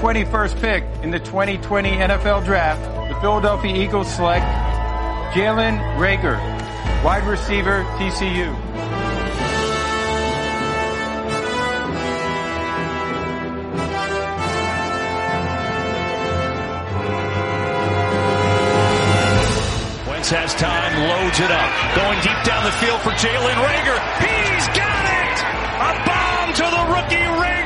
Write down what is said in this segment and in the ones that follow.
21st pick in the 2020 NFL Draft, the Philadelphia Eagles select Jalen Rager, wide receiver, TCU. Wentz has time, loads it up. Going deep down the field for Jalen Rager. He's got it! A bomb to the rookie Rager!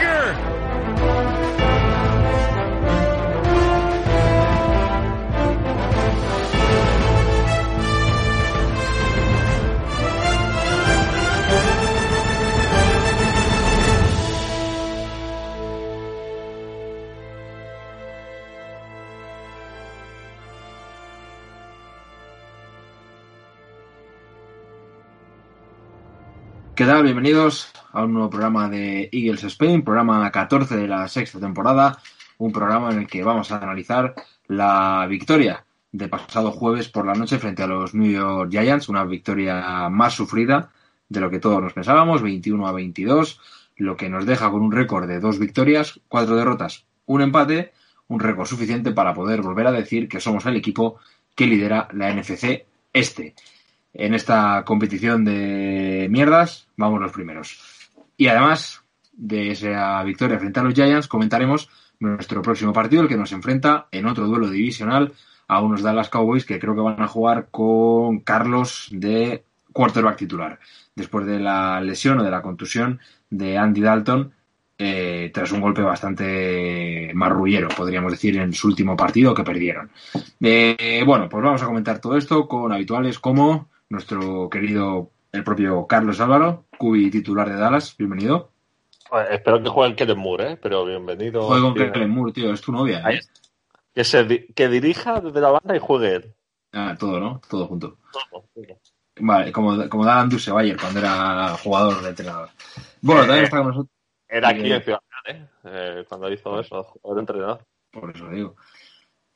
Bienvenidos a un nuevo programa de Eagles Spain, programa 14 de la sexta temporada, un programa en el que vamos a analizar la victoria de pasado jueves por la noche frente a los New York Giants, una victoria más sufrida de lo que todos nos pensábamos, 21 a 22, lo que nos deja con un récord de dos victorias, cuatro derrotas, un empate, un récord suficiente para poder volver a decir que somos el equipo que lidera la NFC este en esta competición de mierdas, vamos los primeros. Y además de esa victoria frente a los Giants, comentaremos nuestro próximo partido, el que nos enfrenta en otro duelo divisional a unos Dallas Cowboys que creo que van a jugar con Carlos de quarterback titular, después de la lesión o de la contusión de Andy Dalton, eh, tras un golpe bastante marrullero, podríamos decir, en su último partido que perdieron. Eh, bueno, pues vamos a comentar todo esto con habituales como nuestro querido, el propio Carlos Álvaro, cubi titular de Dallas. Bienvenido. Bueno, espero que juegue el Kellen Moore, ¿eh? pero bienvenido. Juega con Kellen Moore, tío, es tu novia. ¿eh? Que, se di que dirija desde la banda y juegue él. Ah, todo, ¿no? Todo junto. Todo, todo. Vale, como, como Dan Dusevayer cuando era jugador de entrenador. Bueno, Eh, también está con nosotros. Era aquí en Ciudad ¿eh? Eh, Cuando hizo eso, jugador de entrenador. Por eso digo.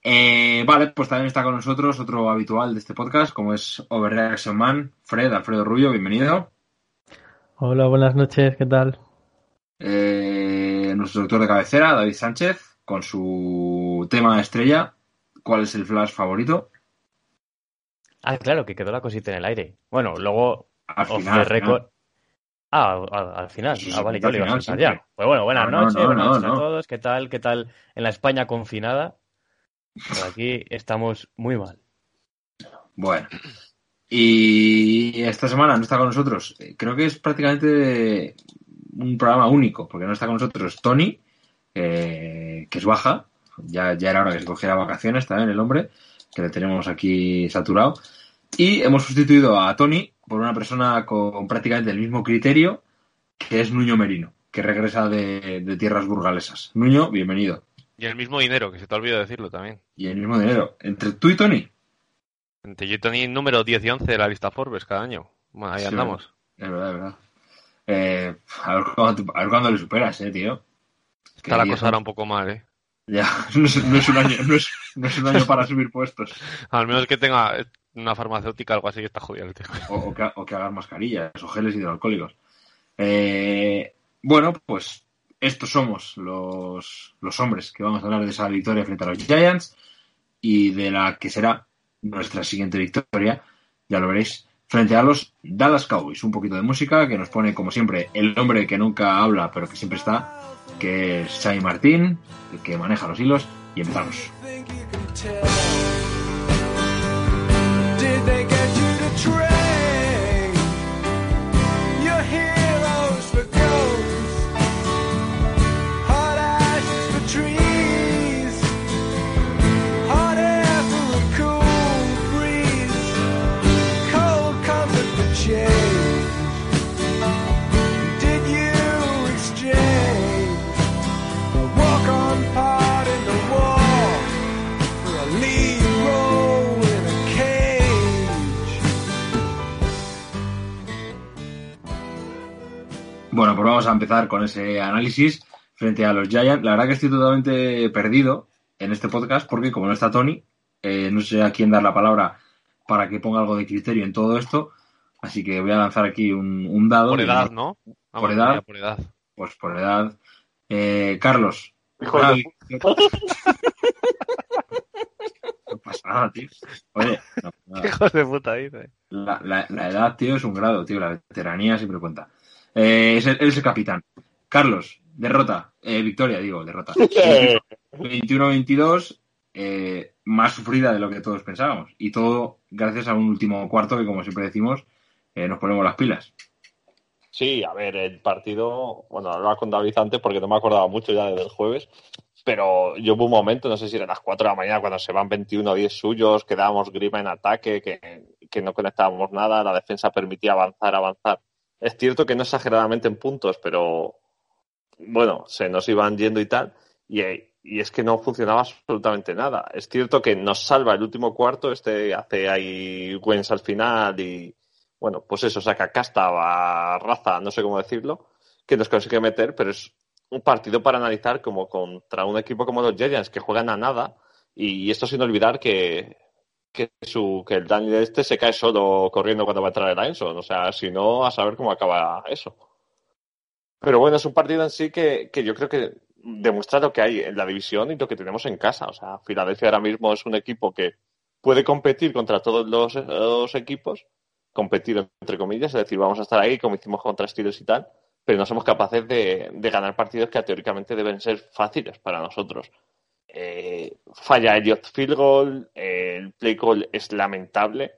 Eh, vale, pues también está con nosotros otro habitual de este podcast, como es Overreaction Man, Fred, Alfredo Rubio, bienvenido. Hola, buenas noches, ¿qué tal? Eh, nuestro doctor de cabecera, David Sánchez, con su tema estrella, ¿cuál es el flash favorito? Ah, claro, que quedó la cosita en el aire. Bueno, luego Al final, the al record. Ah, al, al final. Sí, ah, vale, yo le iba a ya. Pues bueno, buenas No, no, noches, no, buenas no, noches no. a todos. ¿Qué tal? ¿Qué tal en la España confinada? Por aquí estamos muy mal. Bueno. Y esta semana no está con nosotros. Creo que es prácticamente un programa único, porque no está con nosotros Tony, eh, que es baja. Ya, ya era hora que se cogiera vacaciones también el hombre, que le tenemos aquí saturado. Y hemos sustituido a Tony por una persona con prácticamente el mismo criterio, que es Nuño Merino, que regresa de, de tierras burgalesas. Nuño, bienvenido. Y el mismo dinero, que se te ha olvidado decirlo también. Y el mismo dinero. Entre tú y Tony. Entre yo y Tony, número 10 y 11 de la lista Forbes cada año. Bueno, ahí Sí, andamos. Es verdad, es verdad. Eh, a, ver cuándo, a ver cuándo le superas, eh, tío. Que Está la cosa ahora un poco mal, ¿eh? Ya, no es, no es un año, no es, no es un año para subir puestos. Al menos que tenga una farmacéutica o algo así, está jodido el o que, o que hagan mascarillas o geles hidroalcohólicos. Eh, bueno, pues estos somos los, los hombres que vamos a hablar de esa victoria frente a los Giants y de la que será nuestra siguiente victoria, ya lo veréis, frente a los Dallas Cowboys. Un poquito de música que nos pone, como siempre, el hombre que nunca habla, pero que siempre está, que es Xavi Martín, el que maneja los hilos, y empezamos. Bueno, pues vamos a empezar con ese análisis frente a los Giants. La verdad que estoy totalmente perdido en este podcast porque como no está Tony, eh, no sé a quién dar la palabra para que ponga algo de criterio en todo esto. Así que voy a lanzar aquí un, un dado. Por Y- edad, ¿no? Por edad. por edad. Pues por edad. Eh, Carlos, Hijo de. No pasa nada, tío. Oye, no, no, Hijos de puta, dice. la, la- la edad, tío, es un grado, tío. La veteranía siempre cuenta. Eh, es el, él es el capitán. Carlos, derrota. Eh, victoria, digo, derrota. 21-22, eh, más sufrida de lo que todos pensábamos. Y todo gracias a un último cuarto que, como siempre decimos, eh, nos ponemos las pilas. Sí, a ver, el partido, bueno, hablaba con David antes porque no me acordaba mucho ya del jueves, pero yo hubo un momento, no sé si eran las 4 de la mañana, cuando se van 21 10 suyos, quedábamos grima en ataque, que, que no conectábamos nada, la defensa permitía avanzar, avanzar. Es cierto que no exageradamente en puntos, pero bueno, se nos iban yendo y tal, y, y es que no funcionaba absolutamente nada. Es cierto que nos salva el último cuarto, este hace ahí Wens al final y, bueno, pues eso, saca casta, va raza, no sé cómo decirlo, que nos consigue meter, pero es un partido para analizar como contra un equipo como los Giants que juegan a nada y esto sin olvidar que, que, su, que el Daniel este se cae solo corriendo cuando va a entrar el Lineson, o sea, si no, a saber cómo acaba eso. Pero bueno, es un partido en sí que, que yo creo que demuestra lo que hay en la división y lo que tenemos en casa. O sea, Filadelfia ahora mismo es un equipo que puede competir contra todos los, equipos, competir entre comillas, es decir, vamos a estar ahí como hicimos contra Steelers y tal, pero no somos capaces de, de ganar partidos que teóricamente deben ser fáciles para nosotros. Eh, falla Elliot Field Goal, eh, el play call es lamentable,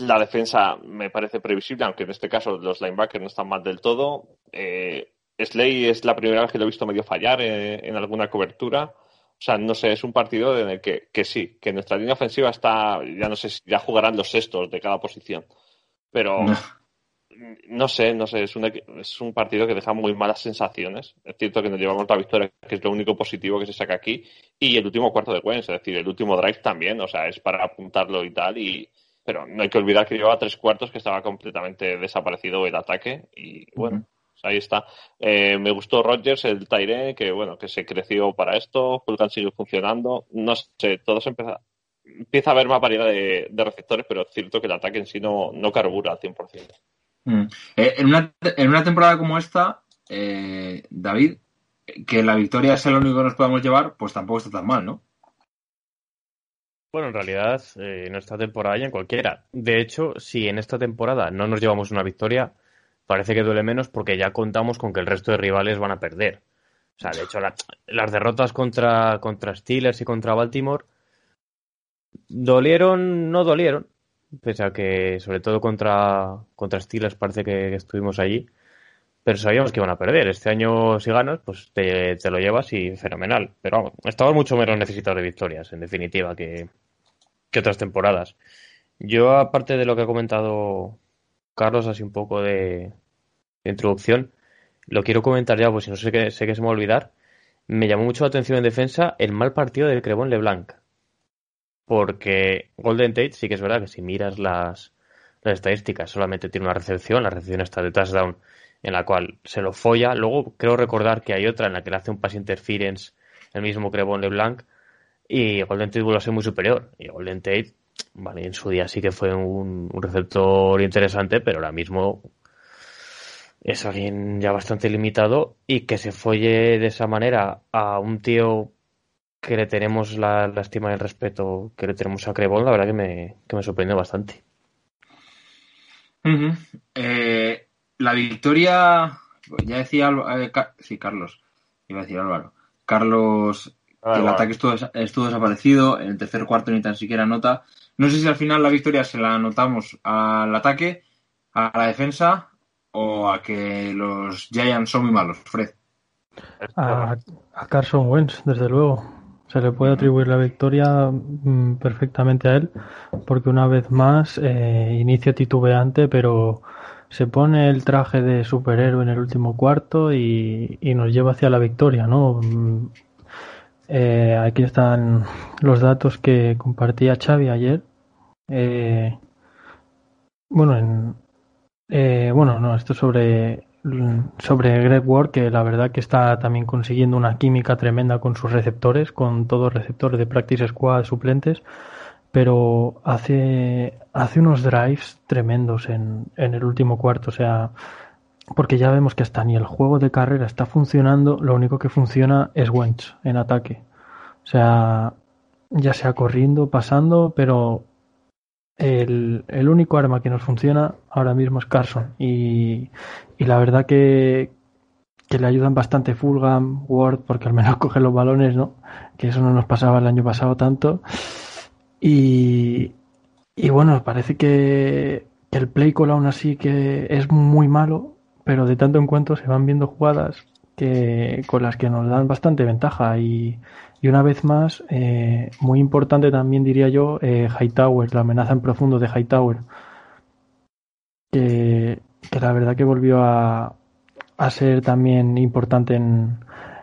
la defensa me parece previsible, aunque en este caso los linebackers no están mal del todo. Eh, Slay es la primera vez que lo he visto medio fallar eh, en alguna cobertura. O sea, no sé, es un partido en el que, que sí, que nuestra línea ofensiva está, ya no sé si ya jugarán los sextos de cada posición. Pero. No sé, no sé, es un, es un partido que deja muy malas sensaciones. Es cierto que nos llevamos la victoria, que es lo único positivo que se saca aquí. Y el último cuarto de Wentz, es decir, el último drive también, o sea, es para apuntarlo y tal. Y, pero no hay que olvidar que llevaba tres cuartos que estaba completamente desaparecido el ataque. Y bueno, pues ahí está. Eh, me gustó Rodgers, el Tyrene, que bueno, que se creció para esto. Fulgan sigue funcionando. No sé, todo se empieza. Empieza a haber más variedad de, de receptores, pero es cierto que el ataque en sí no, no carbura al 100%. Mm. Eh, en, una, en una temporada como esta, eh, David, que la victoria sea lo único que nos podamos llevar, pues tampoco está tan mal, ¿no? Bueno, en realidad, eh, en esta temporada y en cualquiera. De hecho, si en esta temporada no nos llevamos una victoria, parece que duele menos porque ya contamos con que el resto de rivales van a perder. O sea, de hecho, la- las derrotas contra, contra Steelers y contra Baltimore dolieron, no dolieron, pese a que, sobre todo contra, contra Steelers, parece que estuvimos allí. Pero sabíamos que iban a perder. Este año, si ganas, pues te, te lo llevas y fenomenal. Pero estamos mucho menos necesitados de victorias, en definitiva, que, que otras temporadas. Yo, aparte de lo que ha comentado Carlos, así un poco de, introducción, lo quiero comentar ya, pues si no sé que, sé que se me va a olvidar. Me llamó mucho la atención en defensa el mal partido de Crevon LeBlanc. Porque Golden Tate sí que es verdad que si miras las, las estadísticas, solamente tiene una recepción, la recepción está de touchdown, en la cual se lo folla. Luego creo recordar que hay otra en la que le hace un pass interference el mismo Crevon LeBlanc y Golden Tate vuelve a ser muy superior. Y Golden Tate, vale, en su día sí que fue un, un receptor interesante, pero ahora mismo es alguien ya bastante limitado y que se folle de esa manera a un tío que le tenemos la, la estima y el respeto que le tenemos a Crevon, la verdad que me, que me sorprendió bastante. Eh, la victoria, ya decía eh, sí, Carlos, iba a decir Álvaro. Carlos, que el Álvaro. ataque estuvo, estuvo desaparecido, en el tercer cuarto ni tan siquiera nota. No sé si al final la victoria se la anotamos al ataque, a la defensa o a que los Giants son muy malos, Fred. A, a Carson Wentz, desde luego. Se le puede atribuir la victoria mm, perfectamente a él, porque una vez más eh, inicia titubeante, pero se pone el traje de superhéroe en el último cuarto y, y nos lleva hacia la victoria, ¿no? Mm, eh, aquí están los datos que compartía Xavi ayer. Eh, bueno, en, eh, bueno, no, esto sobre sobre Greg Ward, que la verdad que está también consiguiendo una química tremenda con sus receptores, con todos receptores de practice squad suplentes, pero hace, hace unos drives tremendos en, en el último cuarto. O sea, porque ya vemos que hasta ni el juego de carrera está funcionando, lo único que funciona es Wentz en ataque. O sea, ya sea corriendo, pasando, pero el, el único arma que nos funciona ahora mismo es Carson. Y, y la verdad que, que le ayudan bastante Fulham, Ward, porque al menos coge los balones, ¿no? Que eso no nos pasaba el año pasado tanto. Y, y bueno, parece que, que el play call aún así que es muy malo, pero de tanto en cuanto se van viendo jugadas que con las que nos dan bastante ventaja y, y una vez más eh, muy importante también diría yo eh, Hightower, la amenaza en profundo de Hightower que, que la verdad que volvió a, a ser también importante en,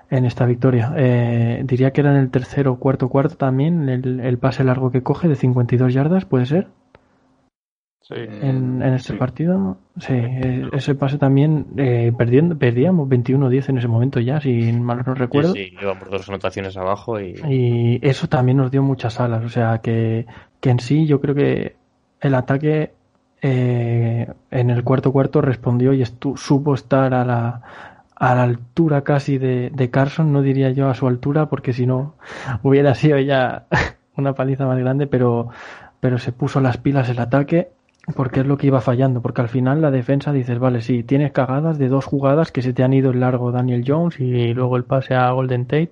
en esta victoria. Eh, diría que era en el tercero o cuarto cuarto también el, el pase largo que coge de 52 yardas, ¿puede ser? Sí. en, en este sí. partido. Sí, eh, ese pase también eh, perdiendo, perdíamos 21-10 en ese momento ya, si mal no recuerdo. Sí, sí, llevamos dos anotaciones abajo y Y eso también nos dio muchas alas. O sea, que, que en sí yo creo que el ataque eh, en el cuarto cuarto respondió y estu- supo estar a la, a la altura casi de, Carson, no diría yo a su altura, porque si no hubiera sido ya una paliza más grande, pero, pero se puso las pilas el ataque porque es lo que iba fallando, porque al final la defensa dices, vale, sí, tienes cagadas de dos jugadas que se te han ido el largo Daniel Jones y luego el pase a Golden Tate,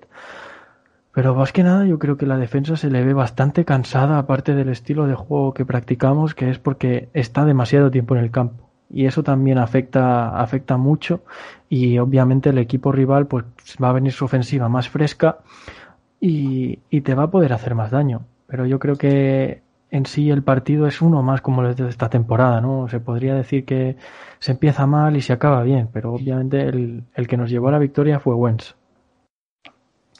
pero más que nada yo creo que la defensa se le ve bastante cansada, aparte del estilo de juego que practicamos, que es porque está demasiado tiempo en el campo. Y eso también afecta, afecta mucho. Y obviamente el equipo rival pues va a venir su ofensiva más fresca y, y te va a poder hacer más daño. Pero yo creo que en sí el partido es uno más como el de esta temporada, ¿no? Se podría decir que se empieza mal y se acaba bien, pero obviamente el, el que nos llevó a la victoria fue Wentz.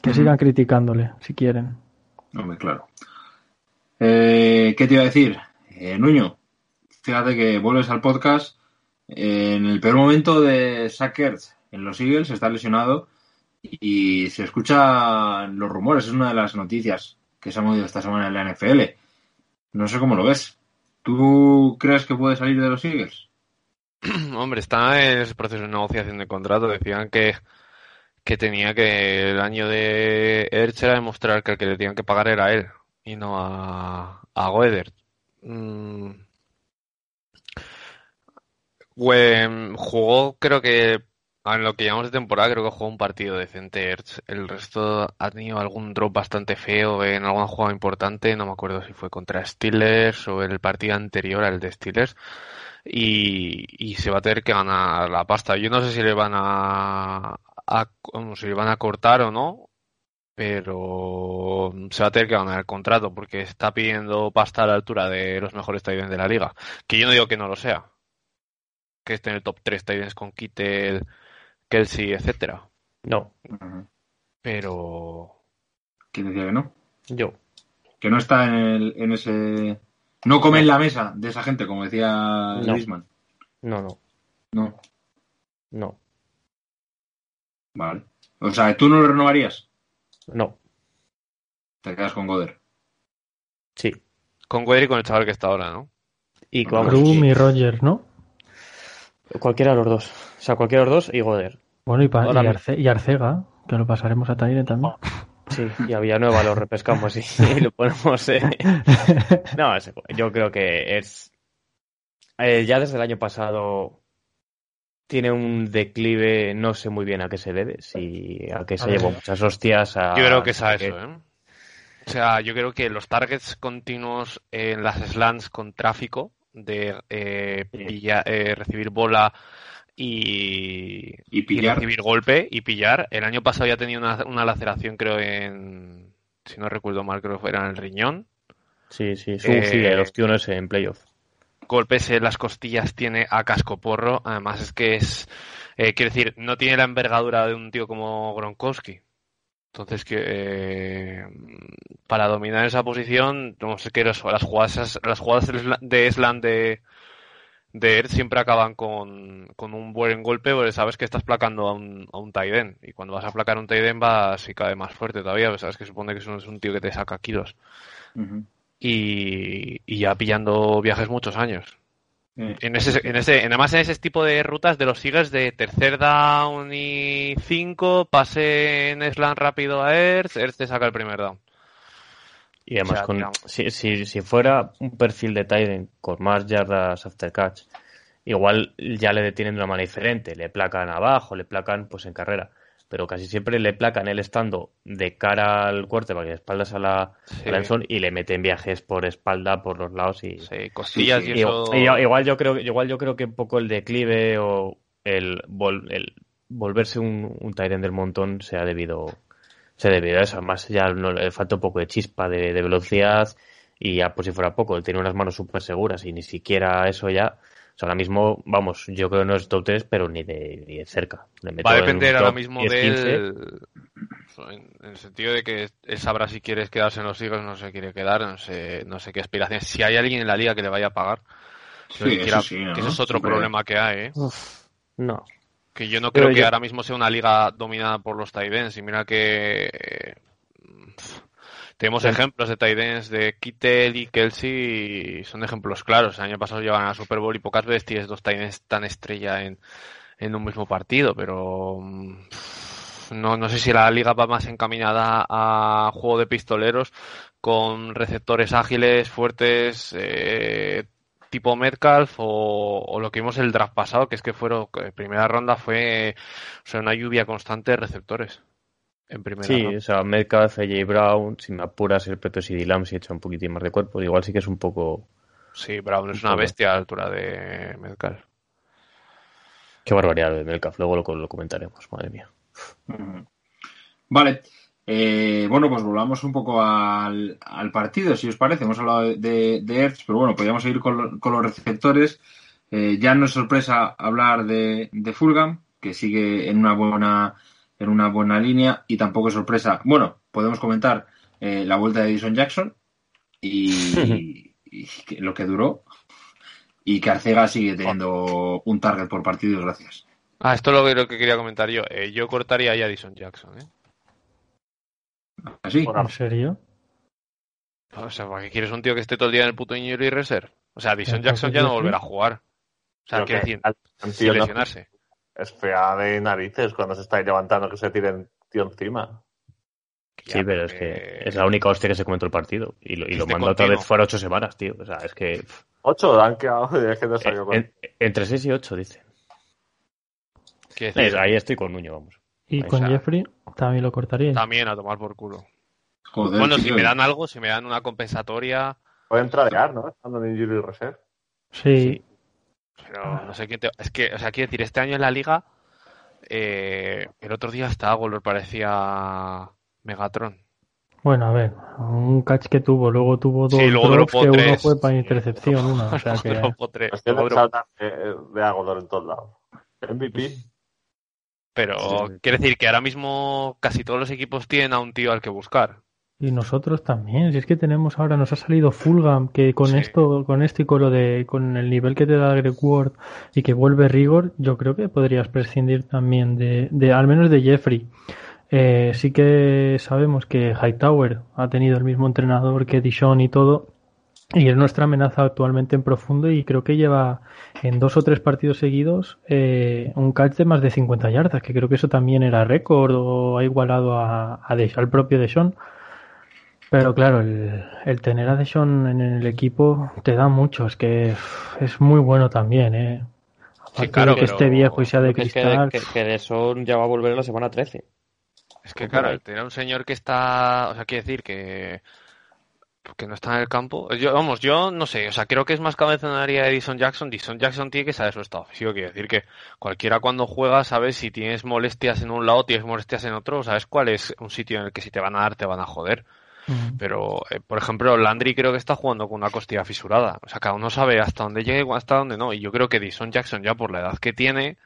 Que sigan criticándole, si quieren. Hombre, claro. Eh, ¿Qué te iba a decir? Eh, Nuño, fíjate que vuelves al podcast. eh, en el peor momento de Sackers en los Eagles está lesionado y se escuchan los rumores. Es una de las noticias que se han movido esta semana en la NFL. No sé cómo lo ves. ¿Tú crees que puede salir de los Eagles? Hombre, está en ese proceso de negociación de contrato. Decían que, que tenía que el año de Ertz era demostrar que el que le tenían que pagar era él y no a, a Goedert. Mm. Jugó, creo que en lo que llamamos de temporada, creo que jugó un partido decente Ertz. El resto ha tenido algún drop bastante feo en alguna jugada importante. No me acuerdo si fue contra Steelers o el partido anterior al de Steelers y, y se va a tener que ganar la pasta. Yo no sé si le van a, a- si le van a cortar o no, pero se va a tener que ganar el contrato porque está pidiendo pasta a la altura de los mejores tight de la liga. Que yo no digo que no lo sea, que esté en el top 3 tight con Kittel, Kelsey, etcétera, no, pero ¿Quién decía que no? yo. Que no está en, el, en ese... No come en la mesa de esa gente, como decía No. Griezmann. No, no, No, no, vale. O sea, ¿tú no lo renovarías? no. Te quedas con Goder. Sí. con Guerri y con el chaval que está ahora, ¿no? Y vamos, Broom y- Rogers, ¿no? cualquiera de los dos. O sea, cualquiera de los dos y Goder. Bueno, y, pa- y, me- Arce- y Arcega, que lo pasaremos a Taire también. Sí, y a Villanueva lo repescamos y, y lo ponemos. eh. No, yo creo que es. eh, ya desde el año pasado tiene un declive, no sé muy bien a qué se debe, si a que se llevó muchas hostias. A, Yo creo que es a que- eso, ¿eh? O sea, yo creo que los targets continuos en las slants con tráfico de eh, pilla- eh, recibir bola y, Y recibir golpe y pillar. El año pasado ya tenía una, una laceración, creo, en. Si no recuerdo mal, creo que era en el riñón. Sí, sí, su Eh, sí, el ostiones en playoff. Golpes en las costillas tiene a cascoporro. Además es que es, eh, quiero decir, no tiene la envergadura de un tío como Gronkowski. Entonces que eh, para dominar esa posición, no sé qué, las jugadas, las jugadas de sla- de slam de de Ertz siempre acaban con, con un buen golpe porque sabes que estás placando a un, a un end. Y cuando vas a placar a un end vas y cae más fuerte todavía, sabes que supone que es un, tío que te saca kilos. Y, y ya pillando viajes muchos años. Eh, En ese, en ese, en- además en ese tipo de rutas de los Eagles de tercer down y 5, pase en slam rápido a Ertz, Ertz te saca el primer down. Y además, O sea, con, si, si, si fuera un perfil de Tiden con más yardas after catch, igual ya le detienen de una manera diferente. Le placan abajo, le placan pues en carrera. Pero casi siempre le placan él estando de cara al quarterback de espaldas a la, Sí. y le meten viajes por espalda por los lados y, Sí, costillas Sí, y y- eso. y- igual yo creo igual yo creo que un poco el declive o el, vol- el volverse un, un end del montón se ha debido se ha debido a eso además ya no, le falta un poco de chispa de, de velocidad y ya por si fuera poco él tiene unas manos súper seguras y ni siquiera eso ya o sea, ahora mismo, vamos, yo creo que no es top 3, pero ni de, ni de cerca. Le meto Va a en depender ahora mismo 10, de 15. él. En, en el sentido de que él sabrá si quieres quedarse en los Eagles, no se quiere quedar, no sé, no sé qué aspiraciones. Si hay alguien en la liga que le vaya a pagar, Sí, que, eso quiera- sí, ¿no? que ese es otro Siempre- problema que hay, ¿eh? Uf, no. Que yo no Pero creo que yo- ahora mismo sea una liga dominada por los tight ends. Y mira que eh, tenemos Sí. ejemplos de tight ends de Kittel y Kelsey y son ejemplos claros. El año pasado llevan a Super Bowl y pocas veces tienes dos tight ends tan estrella en, en un mismo partido, pero mm, no, no sé si la liga va más encaminada a juego de pistoleros con receptores ágiles, fuertes, eh, tipo Metcalf o, o lo que vimos el draft pasado, que es que fueron, primera ronda fue o sea, una lluvia constante de receptores. En primera Sí, o sea, Metcalf, AJ Brown, si me apuras el Preto y Lam si echa un poquitín más de cuerpo, igual sí que es un poco... Sí, Brown es Un una poco. bestia a la altura de Metcalf. Qué barbaridad lo de Metcalf, luego lo, lo comentaremos, madre mía. Vale. Eh, bueno, pues volvamos un poco al, al partido, si os parece. Hemos hablado de, de, Ertz, pero bueno, podríamos seguir con, lo- con los receptores. Eh, ya no es sorpresa hablar de, de que sigue en una buena en una buena línea, y tampoco es sorpresa. Bueno, podemos comentar eh, la vuelta de Edison Jackson y, y que- lo que duró, y que Arcega sigue teniendo un target por partido, gracias. Ah, esto es lo que, lo que quería comentar yo. Eh, yo cortaría ahí a Addison Jackson, ¿eh? ¿Así? Por ¿En serio? O sea, ¿para qué quieres un tío que esté todo el día en el puto injury reserve? O sea, Entonces, Jackson ya no volverá a jugar. O sea, quiero que decir, sin lesionarse. Es fea de narices cuando se está levantando que se tire el tío encima. Sí, pero es que es la única hostia que se comentó el partido. Y lo, y lo mandó otra vez fuera ocho semanas, tío. O sea, es que... Ocho han quedado, es que no salió con... en- entre 6 y 8, dice. Es- ahí estoy con Nuño, vamos. Y Ahí con. Jeffrey también lo cortaría. también a tomar por culo. Joder, Bueno, si me dan algo, si me dan una compensatoria, Pueden tradear, ¿no? Estando en Injury Reserve. Sí, pero no sé quién te... Es que, o sea, quiero decir, este año en la liga, eh, el otro día hasta Agolor parecía Megatron. bueno, a ver, un catch que tuvo, luego tuvo dos Sí, luego drops que uno fue para intercepción, una, o sea que... Tres, Es que saltan de, de Agodor en todos lados. MVP. Pero Sí. quiere decir que ahora mismo casi todos los equipos tienen a un tío al que buscar. Y nosotros también, si es que tenemos ahora, nos ha salido Fulham, que con Sí. esto, con esto y con lo de, con el nivel que te da Greg Ward y que vuelve Rigor, yo creo que podrías prescindir también de, de al menos de Jeffrey. Eh, sí que sabemos que Hightower ha tenido el mismo entrenador que Dishon y todo, y es nuestra amenaza actualmente en profundo y creo que lleva en dos o tres partidos seguidos eh, un catch de más de 50 yardas, que creo que eso también era récord o ha igualado a, a al propio Deshon. Pero claro, el, el tener a Deshon en el equipo te da mucho, es que es muy bueno también, ¿eh? Aparte claro, de que esté viejo y sea de Es que, cristal, que, que ya va a volver en la semana 13. Es que claro, el tener a un señor que está, o sea, quiere decir que que no está en el campo. Yo, vamos, yo no sé, o sea, creo que es más cabezonería de Edison Jackson. Edison Jackson tiene que saber su estado físico, quiere decir que cualquiera cuando juega sabe si tienes molestias en un lado, tienes molestias en otro, sabes cuál es un sitio en el que si te van a dar te van a joder. Pero, eh, por ejemplo, Landry creo que está jugando con una costilla fisurada. O sea, cada uno sabe hasta dónde llega y hasta dónde no. Y yo creo que Dyson Jackson, ya por la edad que tiene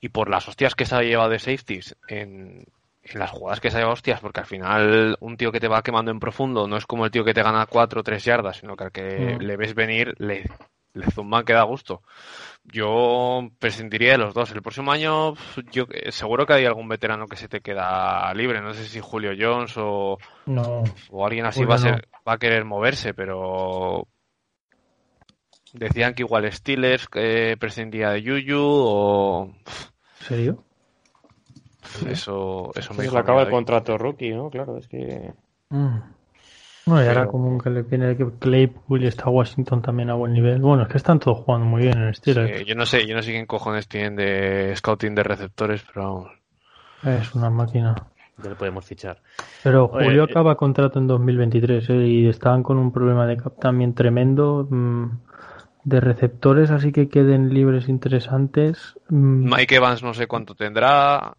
y por las hostias que se ha llevado de safeties en, en las jugadas que se ha llevado hostias, porque al final un tío que te va quemando en profundo no es como el tío que te gana 4 o 3 yardas, sino que al que Mm. le ves venir le, le zumban que da gusto. Yo prescindiría de los dos. El próximo año, yo eh, seguro que hay algún veterano que se te queda libre. No sé si Julio Jones o, no. o alguien así Julio va a no. ser, va a querer moverse, pero Decían que igual Steelers eh, prescindía de Yuyu o... ¿En serio? Eso, eso me a acaba el contrato rookie, ¿no? Claro, es que... Mm. Bueno, y ahora Pero- como que le viene que Claypool y está Washington también a buen nivel. Bueno, es que están todos jugando muy bien en el Steelers. Sí, yo no sé, yo no sé quién cojones tienen de scouting de receptores, pero vamos. Es una máquina. Ya le podemos fichar. Pero Oye, Julio eh, acaba contrato en 2023 ¿eh? y estaban con un problema de cap también tremendo mm, de receptores, así que queden libres interesantes. Mm, Mike Evans no sé cuánto tendrá.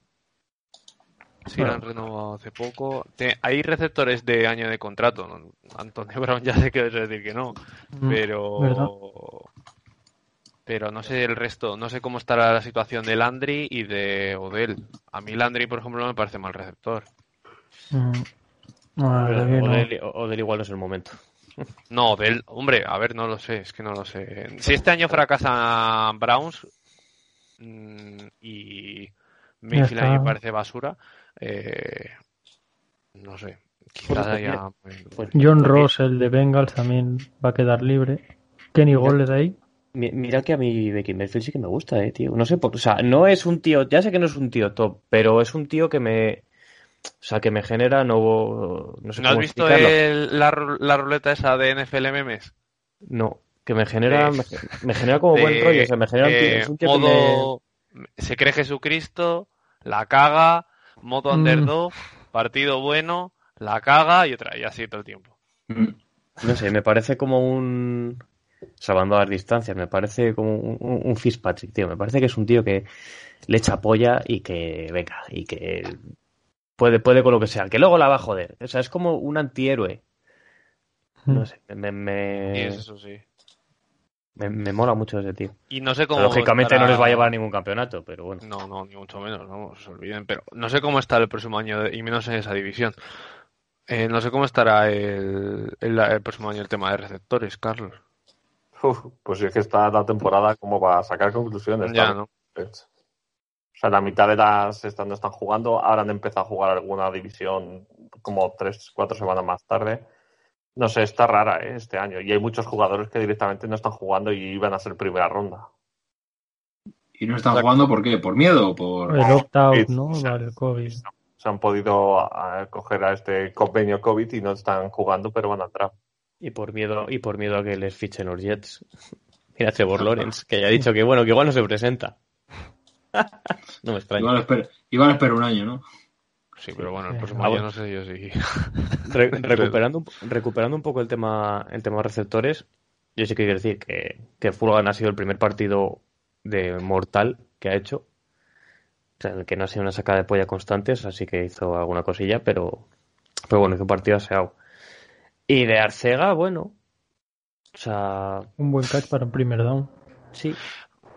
Si lo han renovado hace poco. Hay receptores de año de contrato. Antonio Brown ya sé que decir que no. mm, Pero. ¿verdad? Pero no sé el resto. No sé cómo estará la situación de Landry y de Odell. A mí Landry, por ejemplo, no me parece mal receptor. mm. No, la verdad que O no. del, o del igual no es el momento. No, Odell, hombre, a ver, no lo sé. Es que no lo sé. Si este año fracasa Browns mm, y Mayfield a mí me parece basura, eh, no sé. Quizás Pues, haya. Pues, John Ross, el de Bengals, también va a quedar libre. Kenny Gold de ahí. Mi- Mira que a mí Becky Mayfield sí que me gusta, eh, tío. No sé por, o sea, no es un tío, ya sé que no es un tío top, pero es un tío que me, o sea, que me genera nuevo, no sé ¿No has cómo visto el- la, la ruleta esa de NFL memes? No, que me genera, De- me, me genera como De, buen rollo, o sea, me genera un tío, eh, es un tío que me-. Se cree Jesucristo, la caga, modo Mm. underdog, partido bueno, la caga y otra, y así todo el tiempo. Mm. no sé, me parece como un, salvando las distancias, me parece como un, un, un Fitzpatrick, tío, me parece que es un tío que le echa polla y que, venga, y que puede, puede con lo que sea, que luego la va a joder, o sea, es como un antihéroe, no Mm. sé, me, me, Y es eso sí. Me, me mola mucho ese tío. Y no sé cómo. Lógicamente no les va a llevar a ningún campeonato, pero bueno. No, no, ni mucho menos, no se olviden. Pero no sé cómo estará el próximo año, y menos en esa división. Eh, no sé cómo estará el, el, el próximo año el tema de receptores, Carlos. Uf, pues es que está la temporada como para sacar conclusiones. Ya. ¿no? O sea, la mitad de las estas no están jugando, ahora han empezado a jugar alguna división como tres, cuatro semanas más tarde. No sé, está rara ¿eh? este año. Y hay muchos jugadores que directamente no están jugando y iban a ser primera ronda. ¿Y no están jugando por qué? ¿Por miedo o por...? El opt-out, ¿no? o sea, Vale, el COVID. Se han podido a- coger a este convenio COVID y no están jugando, pero van a entrar. Y por miedo, y por miedo a que les fichen los Jets. Mira Trevor Lawrence, que ya ha dicho que bueno, que igual no se presenta. no me extraña. Igual espera, igual espera un año, ¿no? Sí, pero bueno, el próximo Ah, año no sé yo si. Re- recuperando, un- recuperando un poco el tema, el tema receptores, yo sí que quiero decir que, que Fulgan ha sido el primer partido de mortal que ha hecho. O sea, el que no ha sido una sacada de polla constantes, así que hizo alguna cosilla, pero, pero bueno, hizo un partido aseado. Y de Arcega, bueno. O sea, Un buen catch para un primer down. sí,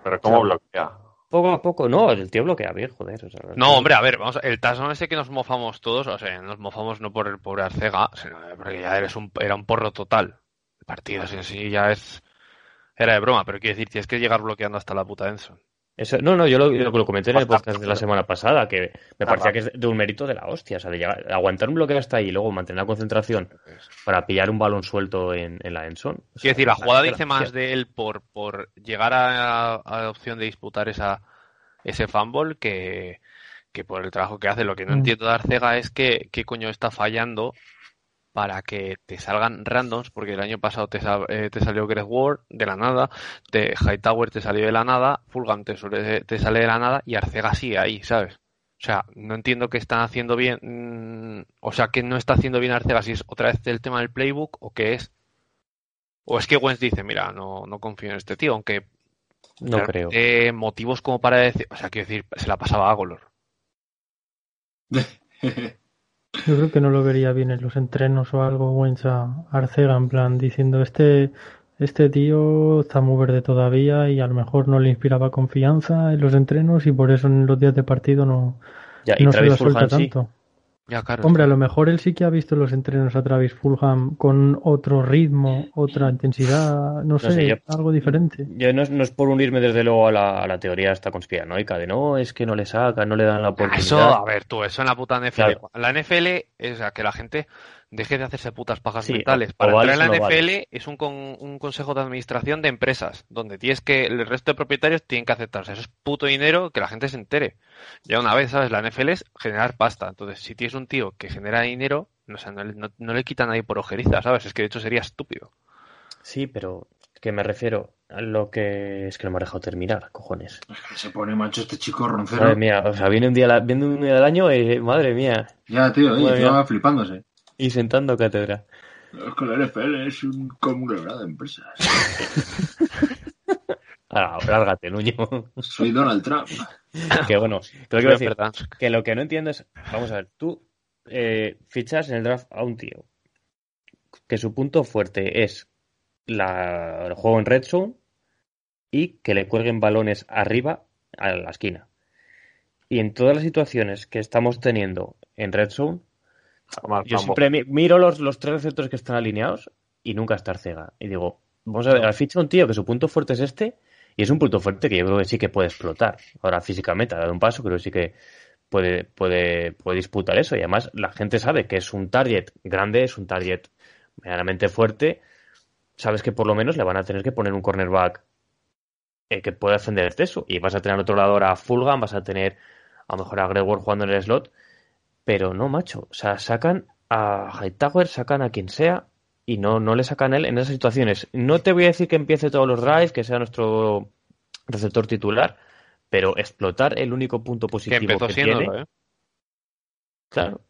Pero ¿cómo bloquea? Poco a poco. No, el tío bloquea bien, joder. o sea, No, hombre, a ver, vamos, a- el touchdown ese que nos mofamos todos, o sea, nos mofamos no por el pobre Arcega, sino porque ya eres un, era un porro total. El partido en sí ya es. Era de broma, pero quiero decir, tienes que llegar bloqueando hasta la puta Enson. Eso, no, no, yo lo, lo, lo comenté en el podcast de la semana pasada, que me Ah, parecía va. que es de un mérito de la hostia, o sea, de llegar- aguantar un bloqueo hasta ahí y luego mantener la concentración para pillar un balón suelto en, en la Enson. O sea, Quiero decir, la jugada dice más de él por, por llegar a, a la opción de disputar esa, ese fumble que, que por el trabajo que hace. Lo que no Mm. entiendo de Arcega es que qué coño está fallando para que te salgan randoms, porque el año pasado te, sal- eh, te salió Greg Ward de la nada, de Hightower te salió de la nada, Fulham te, te sale de la nada y Arcega sigue ahí, ¿sabes? O sea, no entiendo qué están haciendo bien, mm, o sea, que no está haciendo bien Arcega, si es otra vez el tema del playbook o qué es. O es que Wentz dice, mira, no, no confío en este tío, aunque No creo. eh, motivos como para decir, o sea, quiero decir, se la pasaba a Golor. Yo creo que no lo vería bien en los entrenos o algo, Wentz a Arcega, en plan, diciendo, este, este tío está muy verde todavía y a lo mejor no le inspiraba confianza en los entrenos y por eso en los días de partido no, Ya, y no se lo suelta sí. Tanto. Ya, claro. Hombre, a lo mejor él sí que ha visto los entrenos a Travis Fulham con otro ritmo, otra intensidad, no sé, sé, yo- algo diferente. Yo no es, no es por unirme desde luego a la, a la teoría esta conspiranoica de no, es que no le sacan, no le dan la oportunidad. Eso, a ver, tú, eso en la puta NFL. Claro. La NFL es a que la gente deje de hacerse putas pajas Sí, mentales. Para entrar en la NFL es un, con- un consejo de administración de empresas, donde tienes que, el resto de propietarios tienen que aceptarse. Eso es puto dinero que la gente se entere. Ya una vez, ¿sabes? La NFL es generar pasta. Entonces, si tienes un tío que genera dinero, no, o sea, no, le- no- no le quita a nadie por ojeriza, ¿sabes? Es que de hecho sería estúpido. Sí, pero que me refiero a lo que es que no me ha dejado terminar, cojones. Se pone macho este chico roncero. Madre mía, o sea, viene un día, la- viene un día del año y madre mía, Ya, tío, Madre encima mía. va flipándose. Y sentando cátedra. Es que la NFL es un conglomerado de empresas. Ah, lárgate, Nuño. Soy Donald Trump. que bueno, que lo que decir, verdad. que lo que no entiendo es, vamos a ver, tú eh, fichas en el draft a un tío que su punto fuerte es la, el juego en red zone y que le cuelguen balones arriba a la esquina. Y en todas las situaciones que estamos teniendo en red zone, Yo siempre mi- miro los, los tres receptores que están alineados y nunca está Arcega. Y digo, vamos a ver, al ficha un tío que su punto fuerte es este y es un punto fuerte que yo creo que sí que puede explotar. Ahora físicamente ha dado un paso, creo que sí que puede, puede, puede disputar eso. Y además la gente sabe que es un target grande, es un target medianamente fuerte. Sabes que por lo menos le van a tener que poner un cornerback eh, que pueda defenderte eso. Y vas a tener al otro lado ahora a Fulgham, vas a tener a lo mejor a Greg Ward jugando en el slot. Pero no, macho. O sea, sacan a Hightower, sacan a quien sea y no, no le sacan a él en esas situaciones. No te voy a decir que empiece todos los drives, que sea nuestro receptor titular, pero explotar el único punto Que positivo empezó que siendo, tiene, ¿eh? claro,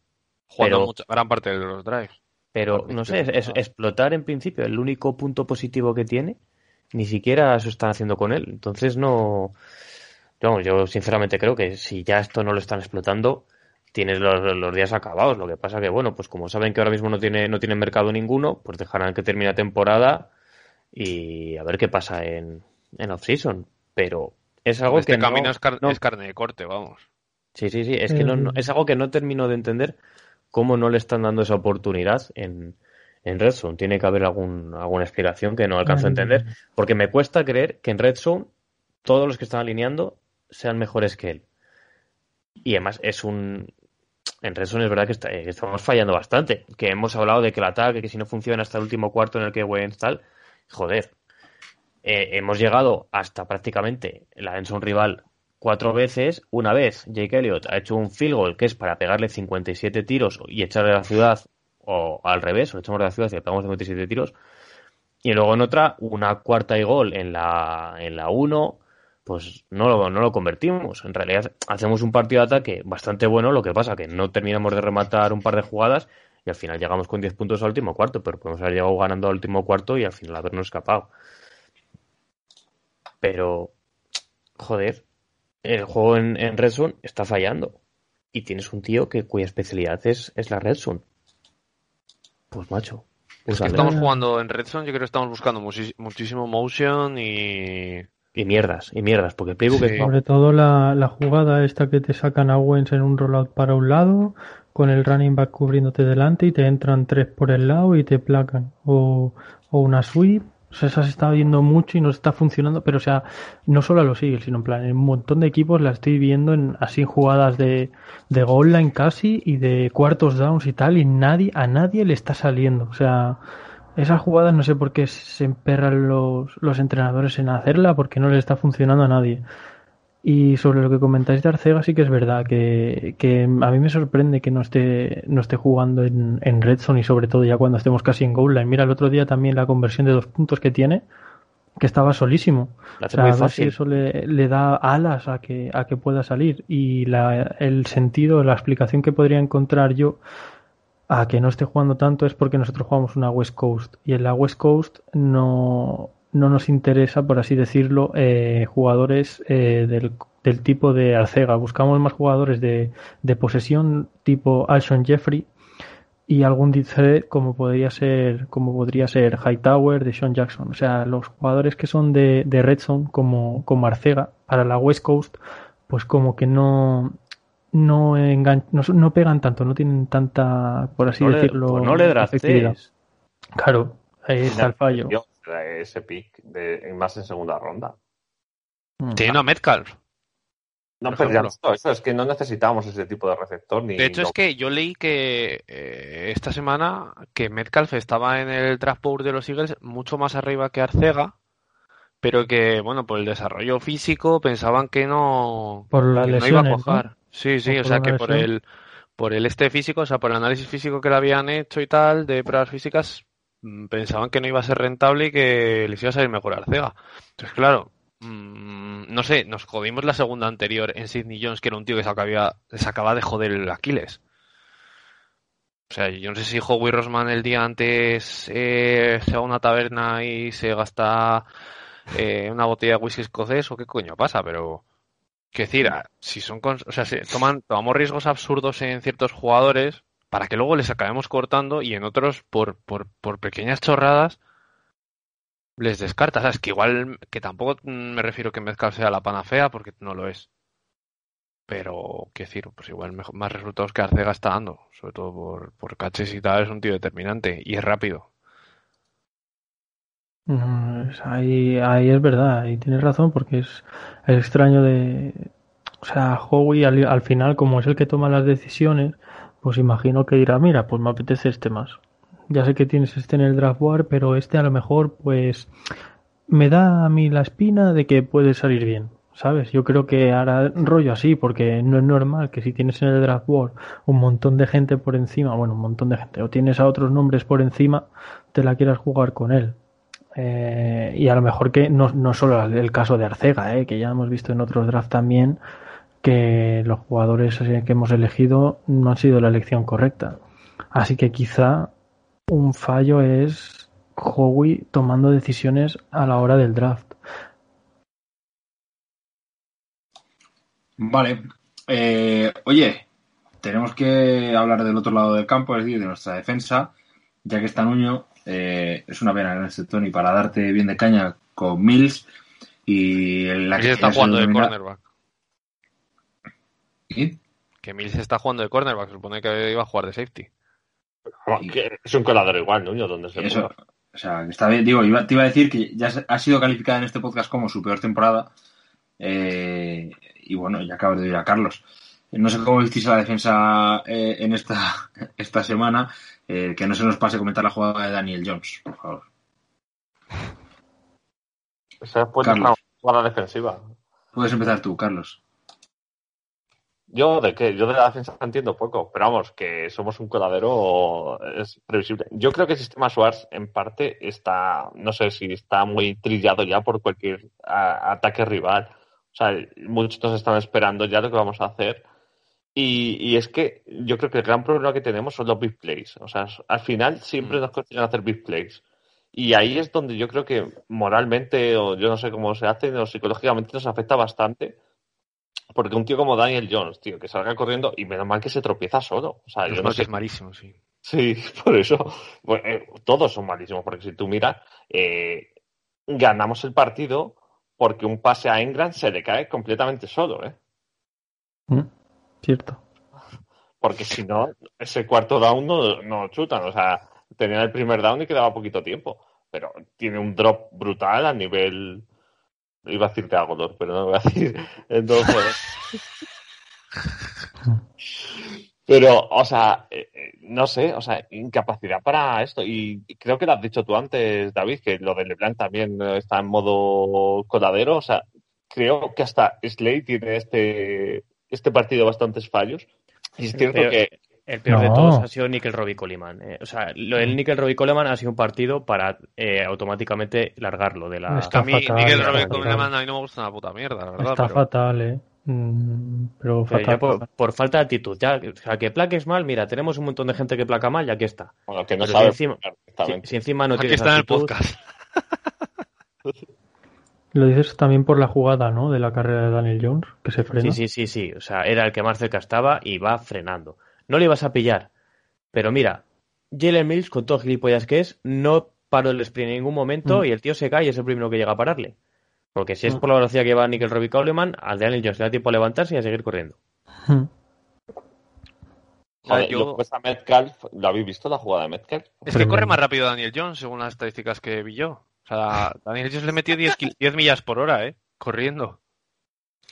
Jugando Pero- gran parte de los drives. pero no sé, que- es, explotar en principio el único punto positivo que tiene, ni siquiera eso están haciendo con él. Entonces no, vamos, yo sinceramente creo que si ya esto no lo están explotando, tienes los, los días acabados. Lo que pasa que, bueno, pues como saben que ahora mismo no tiene, no tienen mercado ninguno, pues dejarán que termine la temporada y a ver qué pasa en, en off-season. Pero es algo este que camino no, es, car- no- es carne de corte, vamos. Sí, sí, sí, es que no, no- es algo que no termino de entender cómo no le están dando esa oportunidad en, en Red Zone. Tiene que haber algún, alguna explicación que no alcanzo a entender, porque me cuesta creer que en Red Zone todos los que están alineando sean mejores que él. Y además es un... En Red Zone es verdad que, está- que estamos fallando bastante, que hemos hablado de que el ataque, que si no funciona hasta el último cuarto en el que Wentz tal, joder, eh, hemos llegado hasta prácticamente la Enson rival cuatro veces. Una vez Jake Elliott ha hecho un field goal que es para pegarle 57 tiros y echarle a la ciudad, o al revés, o le echamos de la ciudad y le pegamos 57 tiros. Y luego en otra, una cuarta y gol en la, en la 1, pues no lo, no lo convertimos. En realidad hacemos un partido de ataque bastante bueno, lo que pasa que no terminamos de rematar un par de jugadas y al final llegamos con 10 puntos al último cuarto, pero podemos haber llegado ganando al último cuarto y al final habernos escapado. Pero, joder, el juego en, en Red Zone está fallando. Y tienes un tío que cuya especialidad es, es la Red Zone. Pues macho. Es que úsale. estamos jugando en Red Zone, yo creo que estamos buscando muchísimo motion y... Y mierdas, y mierdas, porque el playbook Sí. es Sobre todo la, la jugada esta que te sacan a Wentz en un rollout para un lado, con el running back cubriéndote delante y te entran tres por el lado y te placan. O, o una sweep. O sea, esa se está viendo mucho y no está funcionando, pero o sea, no solo a los Eagles, sino en plan, en un montón de equipos la estoy viendo en así jugadas de, de goal line casi y de cuartos downs y tal, y nadie, a nadie le está saliendo. O sea, esas jugadas no sé por qué se emperran los, los entrenadores en hacerla, porque no les está funcionando a nadie. Y sobre lo que comentáis de Arcega, sí que es verdad que, que a mí me sorprende que no esté, no esté jugando en, en Red Zone y sobre todo ya cuando estemos casi en goal line. Mira, el otro día también la conversión de dos puntos que tiene, que estaba solísimo. la O sea, muy a ver si fácil. eso le, le da alas a que, a que pueda salir. Y la, el sentido, la explicación que podría encontrar yo a que no esté jugando tanto es porque nosotros jugamos una West Coast. Y en la West Coast no, no nos interesa, por así decirlo, eh, jugadores eh, del, del tipo de Arcega. Buscamos más jugadores de, de posesión tipo Alshon Jeffrey y algún threat como podría ser como podría ser Hightower de Sean Jackson o sea los jugadores que son de, de Red Zone como, como Arcega para la West Coast pues como que no no, engan- no, no pegan tanto no tienen tanta por así no, le, decirlo pues no le efectividad. draftees. claro ahí está el fallo ese pick de, más en segunda ronda. Mm. Tiene a Metcalf. No, pero ya no, eso es que no necesitamos ese tipo de receptor. Ni De hecho, no- es que yo leí que eh, esta semana que Metcalf estaba en el draft board de los Eagles mucho más arriba que Arcega, pero que, bueno, por el desarrollo físico pensaban que no, Por las que no iba a cojar. Sí, sí, O sea que por el, por el este físico, o sea, por el análisis físico que le habían hecho y tal, de pruebas físicas, mm, pensaban que no iba a ser rentable y que les iba a salir mejor Arcega. Entonces, claro, mm, no sé, nos jodimos la segunda anterior en Sidney Jones, que era un tío que se acababa, se acaba de joder el Aquiles. O sea, yo no sé si Howie Roseman el día antes eh, se va a una taberna y se gasta eh, una botella de whisky escocés o qué coño pasa, pero que decir, ah, si son o sea, si toman, tomamos riesgos absurdos en ciertos jugadores para que luego les acabemos cortando y en otros por, por, por pequeñas chorradas les descartas. ¿Sabes? Que igual, que tampoco mm, me refiero que Mezcal sea la panacea porque no lo es. Pero, qué decir, pues igual mejor- más resultados que Arcega está dando, sobre todo por, por caches y tal, es un tío determinante y es rápido. Ahí, ahí es verdad, y tienes razón, porque es, extraño de. O sea, Howie al, al final, como es el que toma las decisiones, pues imagino que dirá: Mira, pues me apetece este más. Ya sé que tienes este en el draft board, pero este a lo mejor, pues. Me da a mí la espina de que puede salir bien, ¿sabes? Yo creo que hará rollo así, porque no es normal que si tienes en el draft board un montón de gente por encima, bueno, un montón de gente, o tienes a otros nombres por encima, te la quieras jugar con él. Eh, y a lo mejor que no, no solo el caso de Arcega, eh, que ya hemos visto en otros drafts también que los jugadores eh, que hemos elegido no han sido la elección correcta. Así que quizá un fallo es Howie tomando decisiones a la hora del draft. Vale. Oye, tenemos que hablar del otro lado del campo, es decir, de nuestra defensa, ya que está Nuño. Eh, es una pena que no esté Tony para darte bien de caña con Mills y la Mills que está jugando de cornerback. ¿Sí? Que Mills está jugando de cornerback, se supone que iba a jugar de safety. Que es un coladero igual, Nuño, donde se Eso, ponga. o sea, que está bien. Digo, iba- te iba a decir que ya ha sido calificada en este podcast como su peor temporada. eh, y bueno, ya acabo de oír a Carlos. No sé cómo visteis a la defensa eh, en esta, esta semana. Eh, que no se nos pase comentar la jugada de Daniel Jones, por favor. Esa Carlos. una jugada defensiva. Puedes empezar tú, Carlos. Yo de qué, yo de la defensa entiendo poco, pero vamos, que somos un coladero es previsible. Yo creo que el sistema Schwartz en parte está, no sé si está muy trillado ya por cualquier a- ataque rival. O sea, muchos nos están esperando ya lo que vamos a hacer. Y, y es que yo creo que el gran problema que tenemos son los big plays. O sea, al final siempre Mm. nos consiguen hacer big plays. Y ahí es donde yo creo que moralmente, o yo no sé cómo se hace, o psicológicamente nos afecta bastante. Porque un tío como Daniel Jones, tío, que salga corriendo y menos mal que se tropieza solo. O sea, Los yo no sé. es malísimo, sí. Sí, por eso. Bueno, eh, todos son malísimos, porque si tú miras, eh, ganamos el partido porque un pase a England se le cae completamente solo, ¿eh? ¿Mm? Cierto. Porque si no, ese cuarto down no, no chutan. O sea, tenían el primer down y quedaba poquito tiempo. Pero tiene un drop brutal a nivel. Iba a decir de Agodor, pero no lo voy a decir. Entonces. Pero, o sea, eh, eh, no sé, o sea, incapacidad para esto. Y creo que lo has dicho tú antes, David, que lo de LeBlanc también está en modo coladero. O sea, creo que hasta Slade tiene este, este partido bastantes fallos. Y es cierto Pero- que El peor de No. todos ha sido Nickel Robbie Coleman. eh. O sea, lo del Nickel Robbie Coleman ha sido un partido para eh, automáticamente largarlo de la. Está a mí, fatal, Robert fatal. Coleman a mí no me gusta una puta mierda, la verdad. Está pero- fatal, ¿eh? Mm, pero fatal. por, por falta de actitud. Ya, o sea, que plaques mal, mira, tenemos un montón de gente que placa mal y aquí está. Bueno, que no Pero sabe si encima- Si, si encima no Aquí tienes está en el actitud, podcast. Lo dices también por la jugada, ¿no? De la carrera de Daniel Jones, que se frena. Sí, sí, sí, sí. O sea, era el que más cerca estaba y va frenando. No le ibas a pillar. Pero mira, Jalen Mills, con todo gilipollas que es, no paró el sprint en ningún momento Mm. y el tío se cae y es el primero que llega a pararle. Porque si es Mm. por la velocidad que va Nickel Robbie Coleman, al Daniel Jones le da tiempo a levantarse y a seguir corriendo. Mm. sea, Joder, yo- lo pues a Metcalf, ¿lo habéis visto la jugada de Metcalf? Es que corre más rápido Daniel Jones, según las estadísticas que vi yo. O sea, Daniel Jones le metió 10, kil- 10 millas por hora, ¿eh? Corriendo.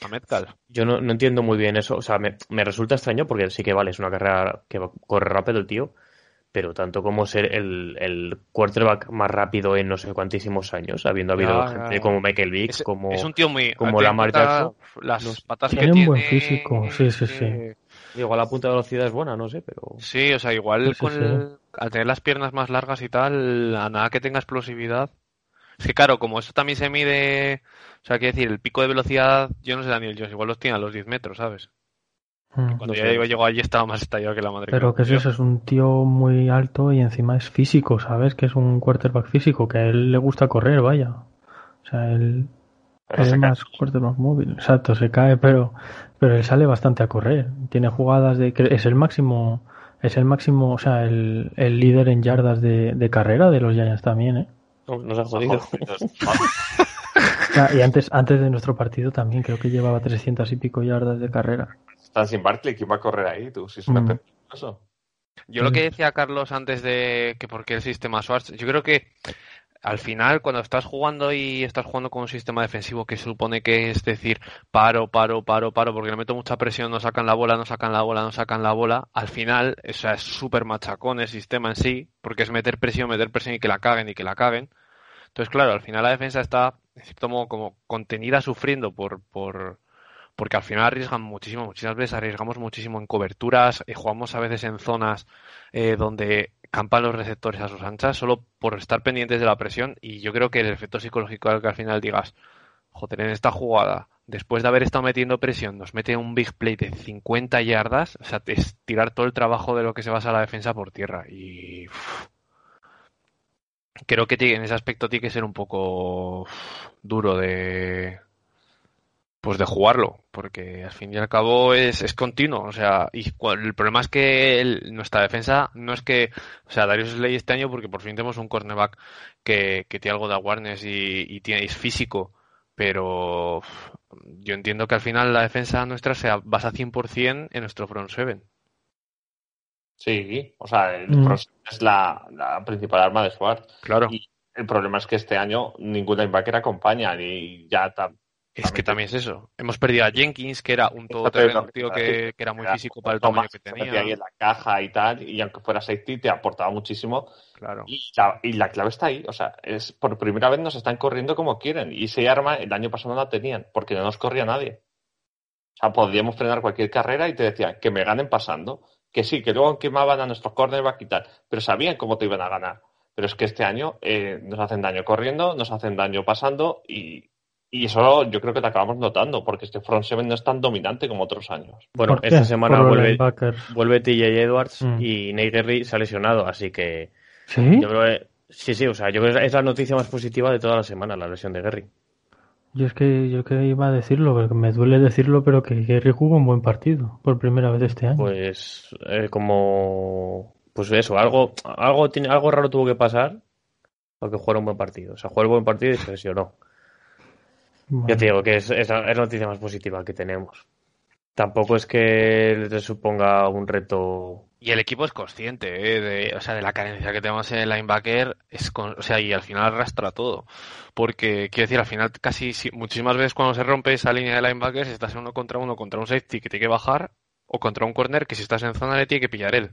a Metcalf. Yo no, no entiendo muy bien eso. O sea, me, me resulta extraño porque sí que vale, es una carrera que va- corre rápido el tío, pero tanto como ser el, el quarterback más rápido en no sé cuantísimos años, habiendo habido gente como Michael Vick, Es, como... es un tío muy. como Lamar Jackson. Las Los- patas que Tiene un buen físico, sí, sí, sí. Digo, la punta de velocidad es buena, no sé, pero... Sí, o sea, igual Sí, sí, con sí. el- al tener las piernas más largas y tal, a nada que tenga explosividad. Es que claro, como eso también se mide, o sea, quiero decir, el pico de velocidad, yo no sé Daniel Jones, igual los tiene a los 10 metros, ¿sabes? Mm. Cuando No ya sé. llegó allí estaba más estallado que la madre. Pero que es eso, es un tío muy alto y encima es físico, ¿sabes? Que es un quarterback físico, que a él le gusta correr, vaya. O sea, él Pero es se cae. más quarterback móvil. Exacto, se cae, pero, pero él sale bastante a correr. Tiene jugadas de... que Es el máximo, es el máximo, o sea, el, el líder en yardas de, de carrera de los Giants también, ¿eh? No, nos ha jodido. Ah, Y antes, antes de nuestro partido también creo que llevaba 300 y pico yardas de carrera. Están sin Barkley, ¿quién va a correr ahí? Tú, si es una Mm. eso. Yo lo que decía Carlos antes de que por qué el sistema Schwartz, yo creo que al final cuando estás jugando y estás jugando con un sistema defensivo que supone que es decir paro, paro, paro, paro, porque le meto mucha presión, no sacan la bola, no sacan la bola, no sacan la bola, al final, o sea, es súper machacón el sistema en sí, porque es meter presión, meter presión y que la caguen y que la caguen. Entonces, claro, al final la defensa está, en cierto modo, como contenida sufriendo por, por, porque al final arriesgan muchísimo, muchísimas veces arriesgamos muchísimo en coberturas, eh, jugamos a veces en zonas eh, donde campan los receptores a sus anchas, solo por estar pendientes de la presión, y yo creo que el efecto psicológico al que al final digas, joder, en esta jugada, después de haber estado metiendo presión, nos mete un big play de 50 yardas, o sea, es tirar todo el trabajo de lo que se basa la defensa por tierra, y creo que en ese aspecto tiene que ser un poco duro de pues de jugarlo, porque al fin y al cabo es, es continuo, o sea, y el problema es que nuestra defensa no es que, o sea, Darius Slay este año porque por fin tenemos un cornerback que, que tiene algo de awareness y, y tiene, físico, pero yo entiendo que al final la defensa nuestra se basa 100% en nuestro front seven. Sí, o sea, el Mm. Es la, la principal arma de Schwartz. Claro, Y el problema es que este año ningún linebacker acompaña y ya ta- es que también es eso. Hemos perdido a Jenkins, que era un todoterreno, tío que, que era muy era físico para el tamaño que ahí tenía. en la caja y tal, y aunque fuera safety te aportaba muchísimo. Claro. Y la, y la clave está ahí, o sea, es por primera vez nos están corriendo como quieren. Y ese arma el año pasado no la tenían, porque no nos corría nadie. O sea, podíamos frenar cualquier carrera y te decían que me ganen pasando. Que sí, que luego quemaban a nuestros cornerback y tal, pero sabían cómo te iban a ganar. Pero es que este año eh, nos hacen daño corriendo, nos hacen daño pasando y, y eso yo creo que lo acabamos notando, porque este front seven no es tan dominante como otros años. Bueno, esta semana vuelve, vuelve TJ Edwards Mm. y Nate Gerry se ha lesionado, así que ¿Sí? yo creo que, sí, sí, o sea, yo creo que es la noticia más positiva de toda la semana, la lesión de Gerry. Yo es que yo que iba a decirlo, porque me duele decirlo, pero que Gary jugó un buen partido por primera vez este año. Pues eh, como pues eso, algo algo tiene algo raro tuvo que pasar para que jugara un buen partido. O sea, jugó un buen partido y se lesionó. Bueno, Ya te digo que es, es la, es la noticia más positiva que tenemos. Tampoco es que le suponga un reto. Y el equipo es consciente, ¿eh? de, o sea, de la carencia que tenemos en el linebacker, es con- o sea, y al final arrastra todo. Porque, quiero decir, al final casi si- muchísimas veces cuando se rompe esa línea de linebackers, estás en uno contra uno contra un safety que tiene que bajar, o contra un corner que si estás en zona le tiene que pillar él.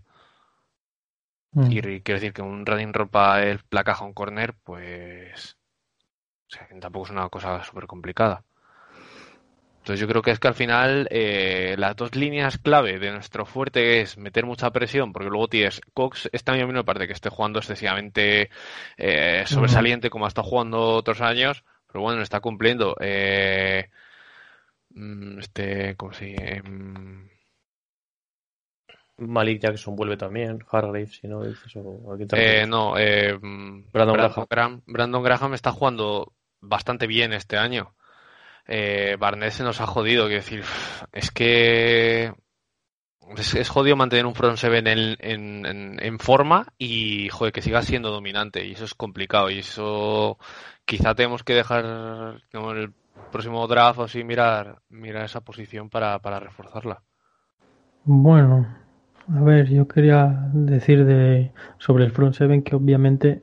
mm. Y quiero decir que un running rompa el placaje a un corner, pues. O sea, que tampoco es una cosa súper complicada. Entonces yo creo que es que al final eh, las dos líneas clave de nuestro fuerte es meter mucha presión, porque luego tienes Cox, este año a mí me parece que esté jugando excesivamente eh, sobresaliente como ha estado jugando otros años, pero bueno, está cumpliendo. Eh, mm, este, ¿cómo se dice? Em, Malik Jackson vuelve también, Hargrave, si no dices o aquí Eh, no, mm, Brandon Brandon, Graham. Brandon Graham está jugando bastante bien este año. Eh, Barnett se nos ha jodido, quiero decir, es que es, es jodido mantener un front seven en, en, en- en forma y joder, que siga siendo dominante y eso es complicado y eso quizá tenemos que dejar como en el próximo draft o así mirar, mirar esa posición para, para reforzarla. Bueno, a ver, yo quería decir de sobre el front seven que obviamente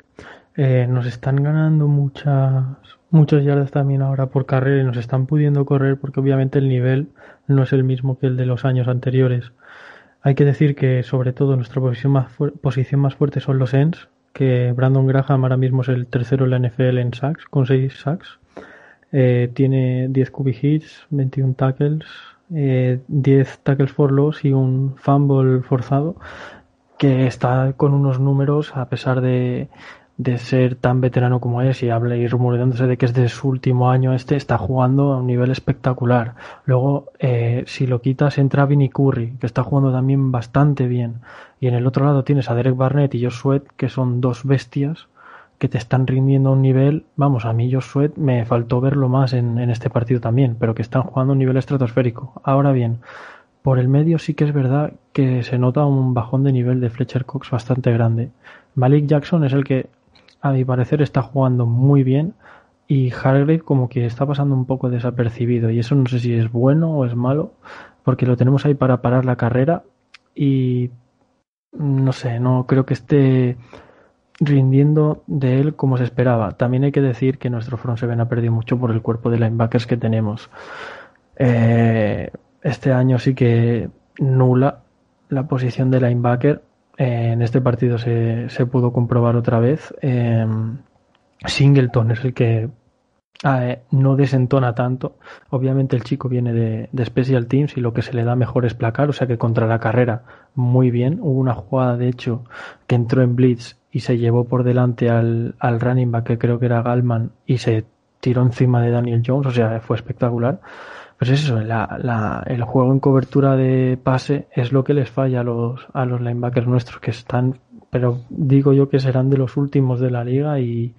eh, nos están ganando muchas muchas yardas también ahora por carrera y nos están pudiendo correr porque obviamente el nivel no es el mismo que el de los años anteriores. Hay que decir que sobre todo nuestra posición más, posición más fuerte son los ends, que Brandon Graham ahora mismo es el tercero en la NFL en sacks, con 6 sacks. Eh, tiene 10 cubic hits, 21 tackles, eh, 10 tackles for loss y un fumble forzado, que está con unos números a pesar de, de ser tan veterano como es y habla y rumoreándose de que es de su último año este, está jugando a un nivel espectacular. Luego, eh, si lo quitas, entra Vinny Curry, que está jugando también bastante bien. Y en el otro lado tienes a Derek Barnett y Josh Sweat, que son dos bestias que te están rindiendo a un nivel, vamos, a mí Josh Sweat me faltó verlo más en, en este partido también, pero que están jugando a un nivel estratosférico. Ahora bien, por el medio sí que es verdad que se nota un bajón de nivel de Fletcher Cox bastante grande. Malik Jackson es el que a mi parecer está jugando muy bien y Hargrave como que está pasando un poco desapercibido y eso no sé si es bueno o es malo porque lo tenemos ahí para parar la carrera y no sé, no creo que esté rindiendo de él como se esperaba. También hay que decir que nuestro front seven ha perdido mucho por el cuerpo de linebackers que tenemos. Eh, este año sí que nula la posición de linebacker en este partido se, se pudo comprobar otra vez. Eh, Singleton es el que eh, no desentona tanto. Obviamente el chico viene de, de, Special Teams y lo que se le da mejor es placar, o sea que contra la carrera muy bien. Hubo una jugada, de hecho, que entró en Blitz y se llevó por delante al, al running back, que creo que era Galman, y se tiró encima de Daniel Jones, o sea, fue espectacular. Pues es eso, la, la, el juego en cobertura de pase es lo que les falla a los, a los linebackers nuestros que están, pero digo yo que serán de los últimos de la liga y,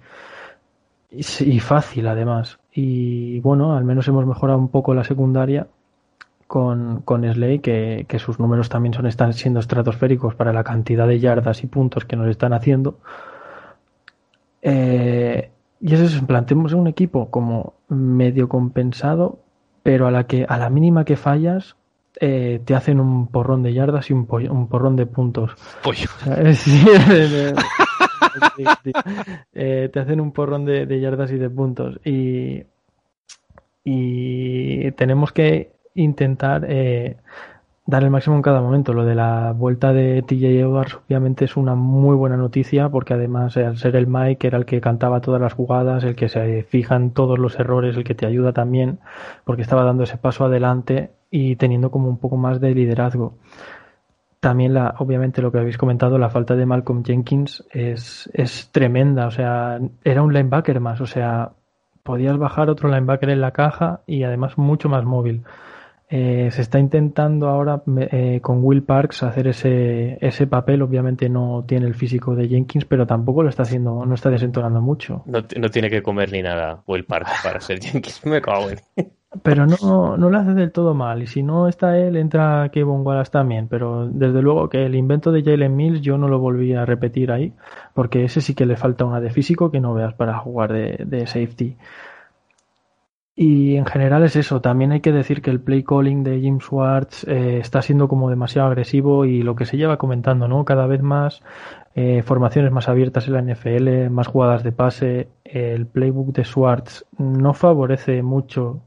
y, y fácil además. Y bueno, al menos hemos mejorado un poco la secundaria con, con Slay, que, que sus números también son, están siendo estratosféricos para la cantidad de yardas y puntos que nos están haciendo. Eh, y eso es, planteemos un equipo como medio compensado, pero a la que a la mínima que fallas eh, te hacen un porrón de yardas y un, pollo, un porrón de puntos. Pollo. Sí, eh, te hacen un porrón de, de, yardas y de puntos. Y, y tenemos que intentar eh, dar el máximo en cada momento. Lo de la vuelta de TJ Edwards obviamente es una muy buena noticia porque además al ser el Mike era el que cantaba todas las jugadas, el que se fija en todos los errores, el que te ayuda también porque estaba dando ese paso adelante y teniendo como un poco más de liderazgo. También la, obviamente lo que habéis comentado, la falta de Malcolm Jenkins es, es tremenda, o sea, era un linebacker más, o sea, podías bajar otro linebacker en la caja y además mucho más móvil. Eh, se está intentando ahora eh, con Will Parks hacer ese, ese papel. Obviamente no tiene el físico de Jenkins, pero tampoco lo está haciendo, no está desentonando mucho. No, no tiene que comer ni nada Will Parks para ser Jenkins. Me cago en. Pero no, no lo hace del todo mal. Y si no está él, entra Kevin Wallace también. Pero desde luego que el invento de Jalen Mills yo no lo volví a repetir ahí. Porque ese sí que le falta una de físico que no veas para jugar de, de safety. Y en general es eso. También hay que decir que el play calling de Jim Schwartz eh, está siendo como demasiado agresivo y lo que se lleva comentando, ¿no? Cada vez más eh, formaciones más abiertas en la NFL, más jugadas de pase. El playbook de Schwartz no favorece mucho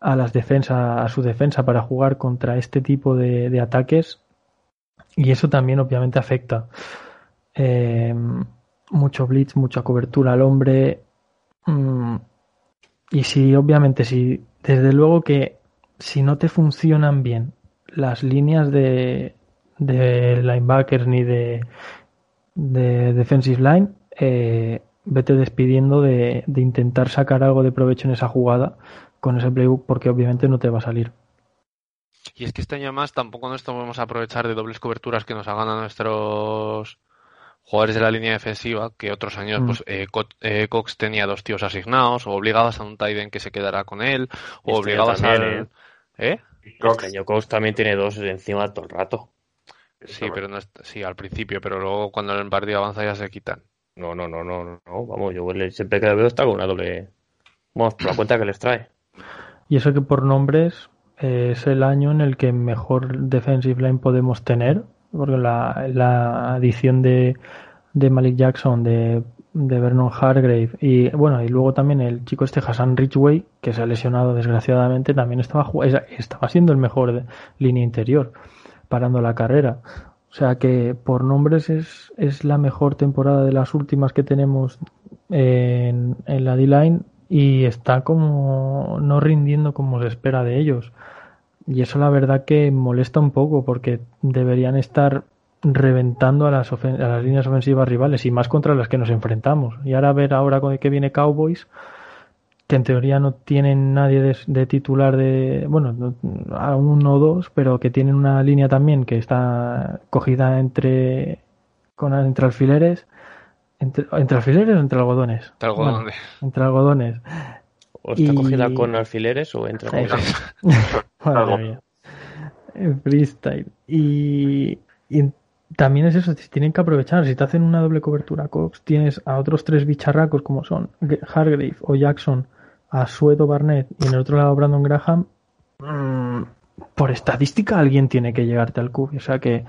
a las defensas, a su defensa para jugar contra este tipo de, ataques y eso también obviamente afecta. Eh, mucho blitz, mucha cobertura al hombre. Mmm, y si, obviamente, si, desde luego que si no te funcionan bien las líneas de, de linebackers ni de, de defensive line, eh, vete despidiendo de, de, intentar sacar algo de provecho en esa jugada con ese playbook porque obviamente no te va a salir. Y es que este año más tampoco nos vamos a aprovechar de dobles coberturas que nos hagan a nuestros jugadores de la línea defensiva que otros años mm. pues eh, Co eh, Cox tenía dos tíos asignados o obligabas a un Tyden que se quedara con él o este obligabas también, a ¿Eh? Cox. Este año Cox también tiene dos encima todo el rato. Sí, pero no es... sí, al principio, pero luego cuando el partido avanza ya se quitan. No, no, no, no, no, vamos, yo siempre que veo está con una doble vamos, por la cuenta que les trae. Y eso que por nombres eh, es el año en el que mejor defensive line podemos tener porque la, la adición de, de Malik Jackson, de de Vernon Hargrave y bueno y luego también el chico este Hassan Ridgway que se ha lesionado desgraciadamente también estaba estaba siendo el mejor de línea interior parando la carrera. O sea que por nombres es, es la mejor temporada de las últimas que tenemos en, en la D-Line y está como no rindiendo como se espera de ellos y eso la verdad que molesta un poco porque deberían estar reventando a las, ofen- a las líneas ofensivas rivales y más contra las que nos enfrentamos. Y ahora a ver ahora con el que viene Cowboys, que en teoría no tienen nadie de, de titular de, bueno, no- a un 1 o dos, pero que tienen una línea también que está cogida entre, con, entre alfileres. Entre, ¿Entre alfileres o entre algodones? Entre algodones. Bueno, entre algodones. ¿O está Y- cogida con alfileres o entre algodones? Madre mía. Eh, Freestyle. Y, y también es eso, tienen que aprovechar. Si te hacen una doble cobertura Cox, tienes a otros tres bicharracos como son Hargrave o Jackson, a Suedo Barnett y en el otro lado Brandon Graham. mm, por estadística alguien tiene que llegarte al cubo. O sea que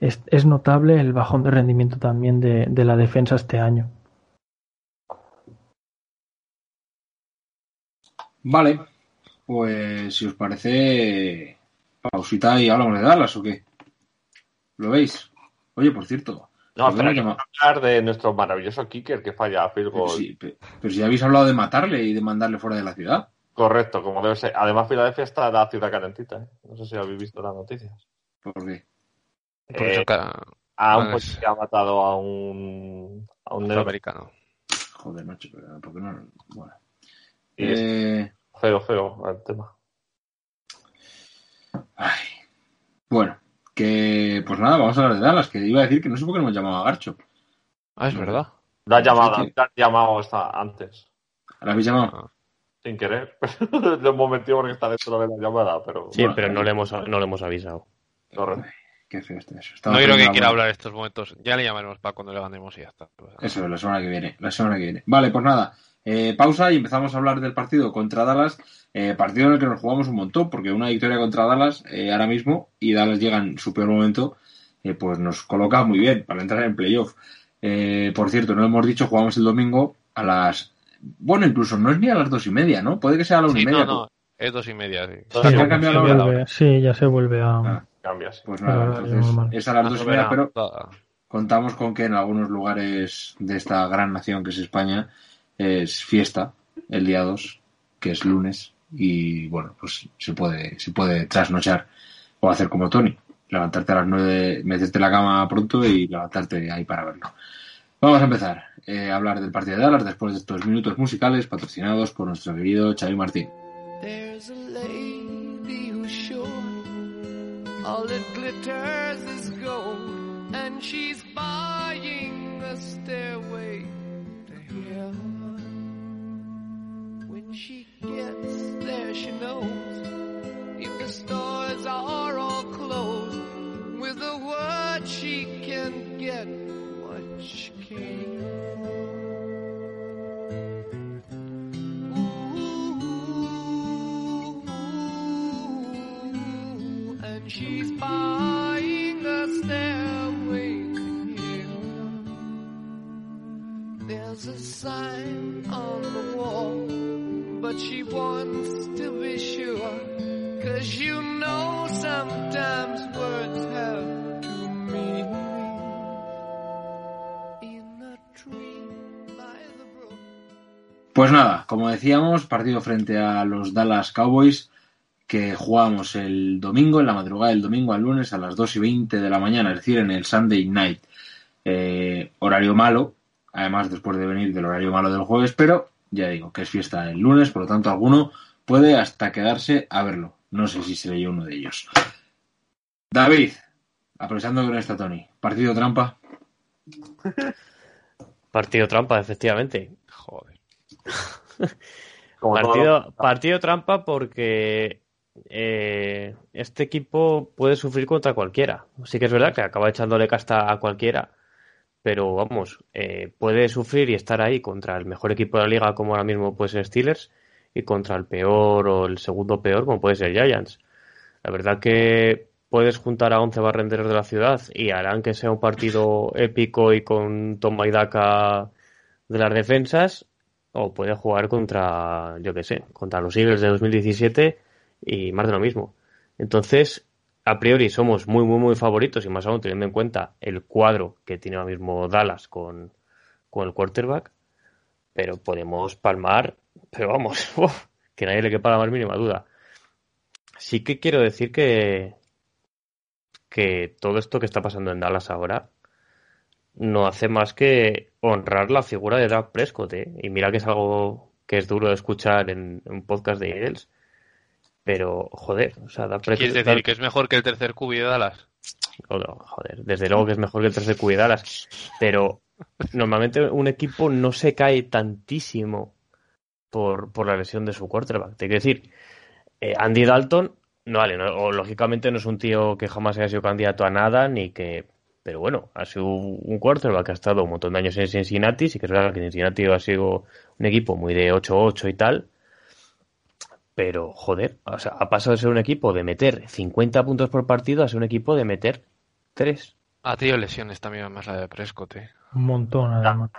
es, es notable el bajón de rendimiento también de, de la defensa este año. Vale, pues si os parece, pausita y hablamos de Dallas o qué. ¿Lo veis? Oye, por cierto, No, ¿por qué pero que hablar de nuestro maravilloso kicker que falla field pero, goal. si, pe- pero si habéis hablado de matarle y de mandarle fuera de la ciudad. Correcto, como debe ser. Además, Filadelfia está la ciudad calentita. ¿eh? No sé si habéis visto las noticias. ¿Por qué? Por Eh, eso ca- a un es- policía ha matado a un, a un negro. afroamericano. Joder, macho, pero ¿por qué no? Bueno. Eh, feo, feo el tema. ay. Bueno, que pues nada, vamos a hablar de Dallas, que iba a decir que no sé por qué no hemos llamado a Garcho. Ah, es verdad. Lo has llamado, Sí, sí. lo has llamado esta- antes, ¿La habéis llamado? sin querer. Lo hemos metido porque está dentro de la llamada, pero. Sí, Bueno, pero no ahí. le hemos, no le hemos avisado. Correcto. Qué feo está eso. Estaba No creo que quiera la- hablar en estos momentos. Ya le llamaremos para cuando le ganemos y ya está. Eso, la semana que viene. La semana que viene. Vale, pues nada. Eh, pausa y empezamos a hablar del partido contra Dallas. eh, partido en el que nos jugamos un montón, porque una victoria contra Dallas eh, ahora mismo y Dallas llega en su peor momento, eh, pues nos coloca muy bien para entrar en playoff. Eh, por cierto, no lo hemos dicho, jugamos el domingo a las. Bueno, incluso no es ni a las dos y media, ¿no? Puede que sea a la una Sí, y media. no, no. Es dos y media, sí. ¿Ya la hora? sí, ya se vuelve a... Ah. Sí. Pues nada, entonces es a las dos y media, pero contamos con que en algunos lugares de esta gran nación que es España es fiesta el día 2, que es lunes, y bueno, pues se puede, se puede trasnochar o hacer como Tony, levantarte a las 9, meterte la cama pronto y levantarte ahí para verlo. Vamos a empezar eh, a hablar del partido de Dallas después de estos minutos musicales patrocinados por nuestro querido Xavi Martín. There, she knows if the stores are all closed, with a word she can get what she came and she's buying a stairway to heaven. There's a sign she wants to be sure. You know sometimes words. Pues nada, como decíamos, partido frente a los Dallas Cowboys que jugamos el domingo, en la madrugada del domingo al lunes a las 2 y 20 de la mañana, es decir, en el Sunday Night. Eh, horario malo, además después de venir del horario malo del jueves, pero ya digo que es fiesta el lunes, por lo tanto alguno puede hasta quedarse a verlo. No sé si seré yo uno de ellos. David, aprovechando que no está Tony, partido trampa. Partido trampa, efectivamente. Joder. Todo partido trampa porque eh, este equipo puede sufrir contra cualquiera. Sí que es verdad que acaba echándole casta a cualquiera, pero vamos, eh, puede sufrir y estar ahí contra el mejor equipo de la liga como ahora mismo puede ser Steelers y contra el peor o el segundo peor como puede ser Giants. La verdad que puedes juntar a 11 barrenderos de la ciudad y harán que sea un partido épico y con toma y daca de las defensas o puede jugar contra, yo qué sé, contra los Eagles de 2017 y más de lo mismo. Entonces, a priori somos muy, muy, muy favoritos y más aún teniendo en cuenta el cuadro que tiene ahora mismo Dallas con, con el quarterback, pero podemos palmar, pero vamos, que nadie le quepa la más mínima duda. Sí que quiero decir que, que todo esto que está pasando en Dallas ahora no hace más que honrar la figura de Dak Prescott. ¿eh? Y mira que es algo que es duro de escuchar en un podcast de Eagles. Pero, joder, o sea, Prescott. ¿Quieres decir que es mejor que el tercer QB de Dallas? No, joder, desde luego que es mejor que el tercer QB de Dallas. Pero normalmente un equipo no se cae tantísimo por, por la lesión de su quarterback. Te quiero decir, eh, Andy Dalton, no vale, no, o, lógicamente no es un tío que jamás haya sido candidato a nada, ni que pero bueno, ha sido un quarterback que ha estado un montón de años en Cincinnati, sí que es verdad que Cincinnati ha sido un equipo muy de 8-8 y tal, pero joder, o sea, ha pasado de ser un equipo de meter 50 puntos por partido a ser un equipo de meter 3. Ha tenido lesiones también más la de Prescott, ¿eh? Un montón, además.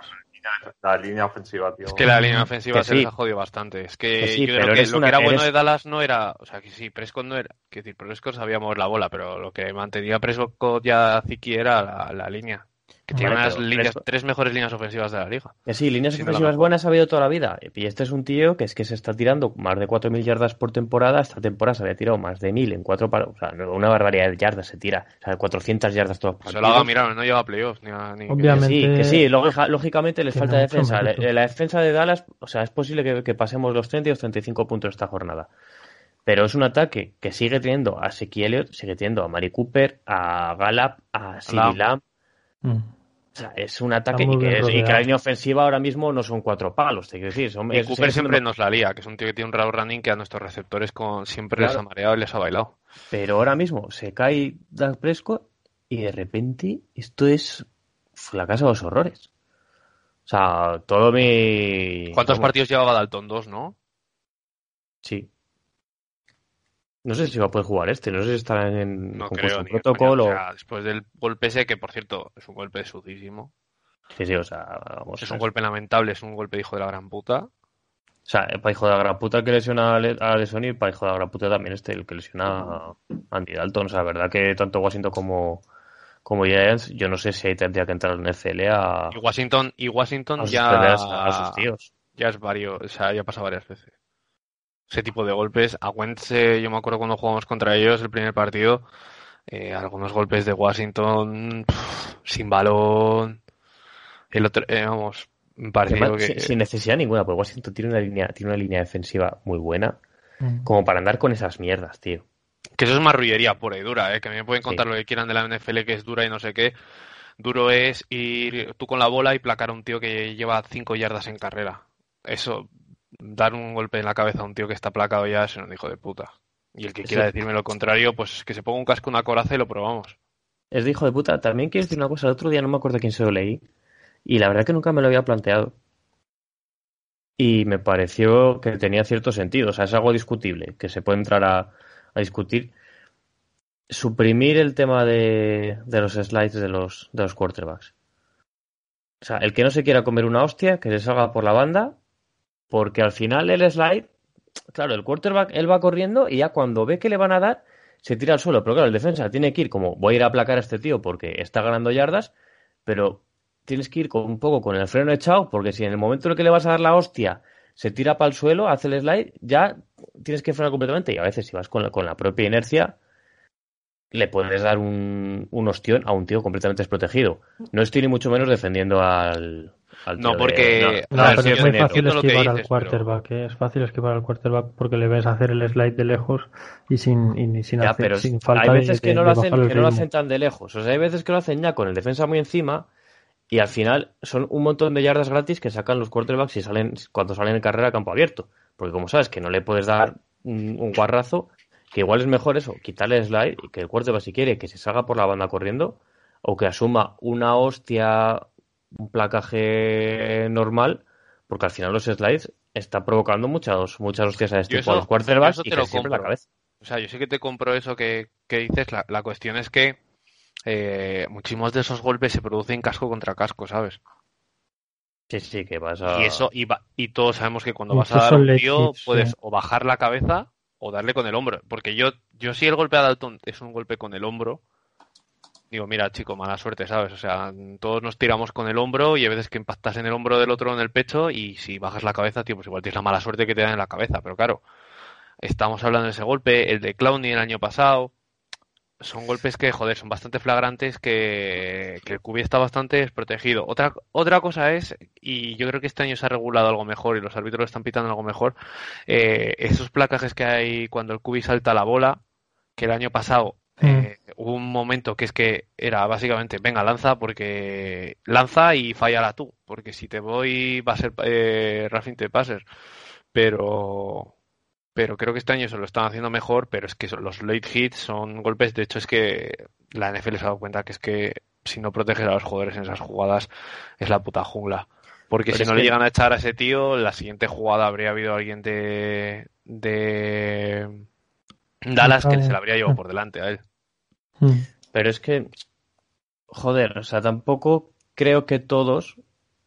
La línea ofensiva, tío. Es que la línea ofensiva Que se sí. les ha jodido bastante. Es que, Que sí, yo creo que lo una- que era bueno de Dallas no era. O sea, que sí, Prescott no era. Quiero decir, Prescott sabía mover la bola, pero lo que mantenía Prescott ya Ziki era la, la línea. Que tiene Vale, unas pero líneas, tres mejores líneas ofensivas de la liga. Que sí, líneas Sí, la ofensivas buenas ha habido toda la vida. Y este es un tío que es que se está tirando más de 4.000 yardas por temporada. Esta temporada se había tirado más de 1.000 en cuatro par- O sea, una barbaridad de yardas se tira. O sea, 400 yardas todos los Se partidos. lo haga mirar, no lleva a playoffs ni a- ni- Que Obviamente- sí, que sí, lógica- lógicamente les falta defensa. mérito. La, la defensa de Dallas, o sea, es posible que, que pasemos los 30 y los 35 puntos esta jornada. Pero es un ataque que sigue teniendo a Seki Elliott, sigue teniendo a Mari Cooper, a Gallup, a CeeDee Lamb. Lamb. Mm. O sea, es un ataque y que, es- y que la línea ofensiva ahora mismo no son cuatro palos, te quiero decir. Son, Y es- Cooper siempre nos la lía, que es un tío que tiene un route running que a nuestros receptores con, siempre les ha mareado y les ha bailado. Pero ahora mismo se cae Dak Prescott y de repente esto es la casa de los horrores. O sea, todo mi... ¿Cuántos partidos llevaba Dalton? Dos, ¿no? Sí. No sé si va a poder jugar este, no sé si estará en No creo. protocolo. O sea, después del golpe ese, que por cierto es un golpe sudísimo. Sí, sí, o sea, vamos. Es un golpe lamentable, es un golpe de hijo de la gran puta. O sea, para hijo de la gran puta que lesiona a Le- a Lesoni y para hijo de la gran puta también este, el que lesiona a Andy Dalton. O sea, la verdad que tanto Washington como, como Giants, yo no sé si ahí tendría que entrar en NFL a, Y Washington, y Washington a ya, suspender a, a sus tíos. ya es varios, o sea, ya pasa varias veces. Ese tipo de golpes, a Wentz, eh, yo me acuerdo cuando jugamos contra ellos el primer partido, eh, algunos golpes de Washington pff, sin balón. El otro, eh, vamos, un partido Además, que sin, sin necesidad ninguna, porque Washington tiene una línea, tiene una línea defensiva muy buena, Mm. como para andar con esas mierdas, tío. Que eso es marrullería pura y dura, ¿eh? Que a mí me pueden Sí. contar lo que quieran de la NFL, que es dura y no sé qué. Duro es ir tú con la bola y placar a un tío que lleva 5 yardas en carrera. Eso, dar un golpe en la cabeza a un tío que está placado ya es un hijo de puta. Y el que Sí. quiera decirme lo contrario, pues que se ponga un casco, una coraza y lo probamos. Es de hijo de puta. También quiero decir una cosa, el otro día no me acuerdo quién se lo leí, y la verdad que nunca me lo había planteado. Y me pareció que tenía cierto sentido, o sea, es algo discutible, que se puede entrar a, a discutir. Suprimir el tema de, de los slides de los, de los quarterbacks. O sea, el que no se quiera comer una hostia, que se salga por la banda, porque al final el slide, claro, el quarterback, él va corriendo y ya cuando ve que le van a dar, se tira al suelo. Pero claro, el defensa tiene que ir como, voy a ir a aplacar a este tío porque está ganando yardas, pero tienes que ir con, un poco con el freno echado, porque si en el momento en el que le vas a dar la hostia se tira para el suelo, hace el slide, ya tienes que frenar completamente. Y a veces, si vas con la, con la propia inercia, le puedes dar un, un ostión a un tío completamente desprotegido. No estoy ni mucho menos defendiendo al. Al No, porque- No, pero es muy fácil lo que esquivar dices, al pero- quarterback, ¿eh? es fácil esquivar al quarterback porque le ves hacer el slide de lejos y sin, y sin, Ya, hacer- pero sin falta hay veces de, que no lo hacen, que no lo hacen tan de lejos. O sea, hay veces que lo hacen ya con el defensa muy encima y al final son un montón de yardas gratis que sacan los quarterbacks y salen cuando salen en carrera a campo abierto. Porque como sabes que no le puedes dar un, un guarrazo, que igual es mejor eso, quitarle el slide y que el quarterback si quiere que se salga por la banda corriendo o que asuma una hostia, un placaje normal, porque al final los slides está provocando muchas, muchas hostias a este Yo tipo a los quarterbacks eso y te que lo siempre la cabeza. O sea, yo sí que te compro eso que, que dices. La, la cuestión es que eh, muchísimos de esos golpes se producen casco contra casco, ¿sabes? Sí, sí, que vas a... Y eso, y, va- y todos sabemos que cuando vas a dar un tío, hits, sí. puedes o bajar la cabeza o darle con el hombro. Porque yo, yo si el golpe a Dalton es un golpe con el hombro, digo, mira, chico, mala suerte, ¿sabes? O sea, todos nos tiramos con el hombro y hay veces que impactas en el hombro del otro en el pecho y si bajas la cabeza, tío, pues igual tienes la mala suerte que te dan en la cabeza. Pero claro, estamos hablando de ese golpe, el de Clowney el año pasado. Son golpes que, joder, son bastante flagrantes que, que el cubi está bastante desprotegido. Otra, otra cosa es, y yo creo que este año se ha regulado algo mejor y los árbitros están pitando algo mejor, eh, esos placajes que hay cuando el cubi salta la bola, que el año pasado eh, hubo un momento que es que era básicamente, venga, lanza, porque lanza y fallala tú, porque si te voy va a ser eh, Rafin te pases. Pero, pero creo que este año se lo están haciendo mejor, pero es que los late hits son golpes, de hecho es que la NFL se ha dado cuenta que es que si no proteges a los jugadores en esas jugadas es la puta jungla. Porque Pero si no le llegan a echar a ese tío, la siguiente jugada habría habido alguien de, de Dallas que se la habría llevado por delante a él. Mm. Pero es que, joder, o sea, tampoco creo que todos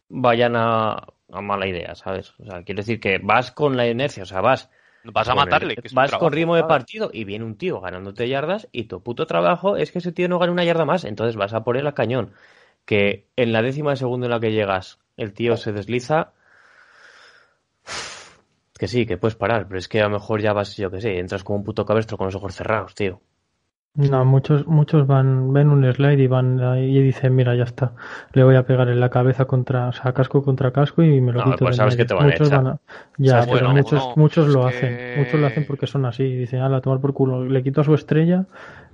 vayan a, a mala idea, ¿sabes? O sea, quiero decir que vas con la inercia, o sea, vas Vas a matarle, que vas trabajo, con ritmo de partido y viene un tío ganándote yardas y tu puto trabajo es que ese tío no gane una yarda más, entonces vas a por él a cañón. Que en la décima de segundo en la que llegas el tío se desliza, que sí, que puedes parar, pero es que a lo mejor ya vas, yo que sé, entras como un puto cabestro con los ojos cerrados, tío. No, muchos, muchos van, ven un slide y van ahí y dicen, mira, ya está, le voy a pegar en la cabeza contra, o sea, casco contra casco y me lo No, quito pues sabes que te van a muchos echar. van a- ya, pero bueno, muchos, no, muchos lo hacen, muchos lo hacen porque son así, dicen, a tomar por culo, le quito a su estrella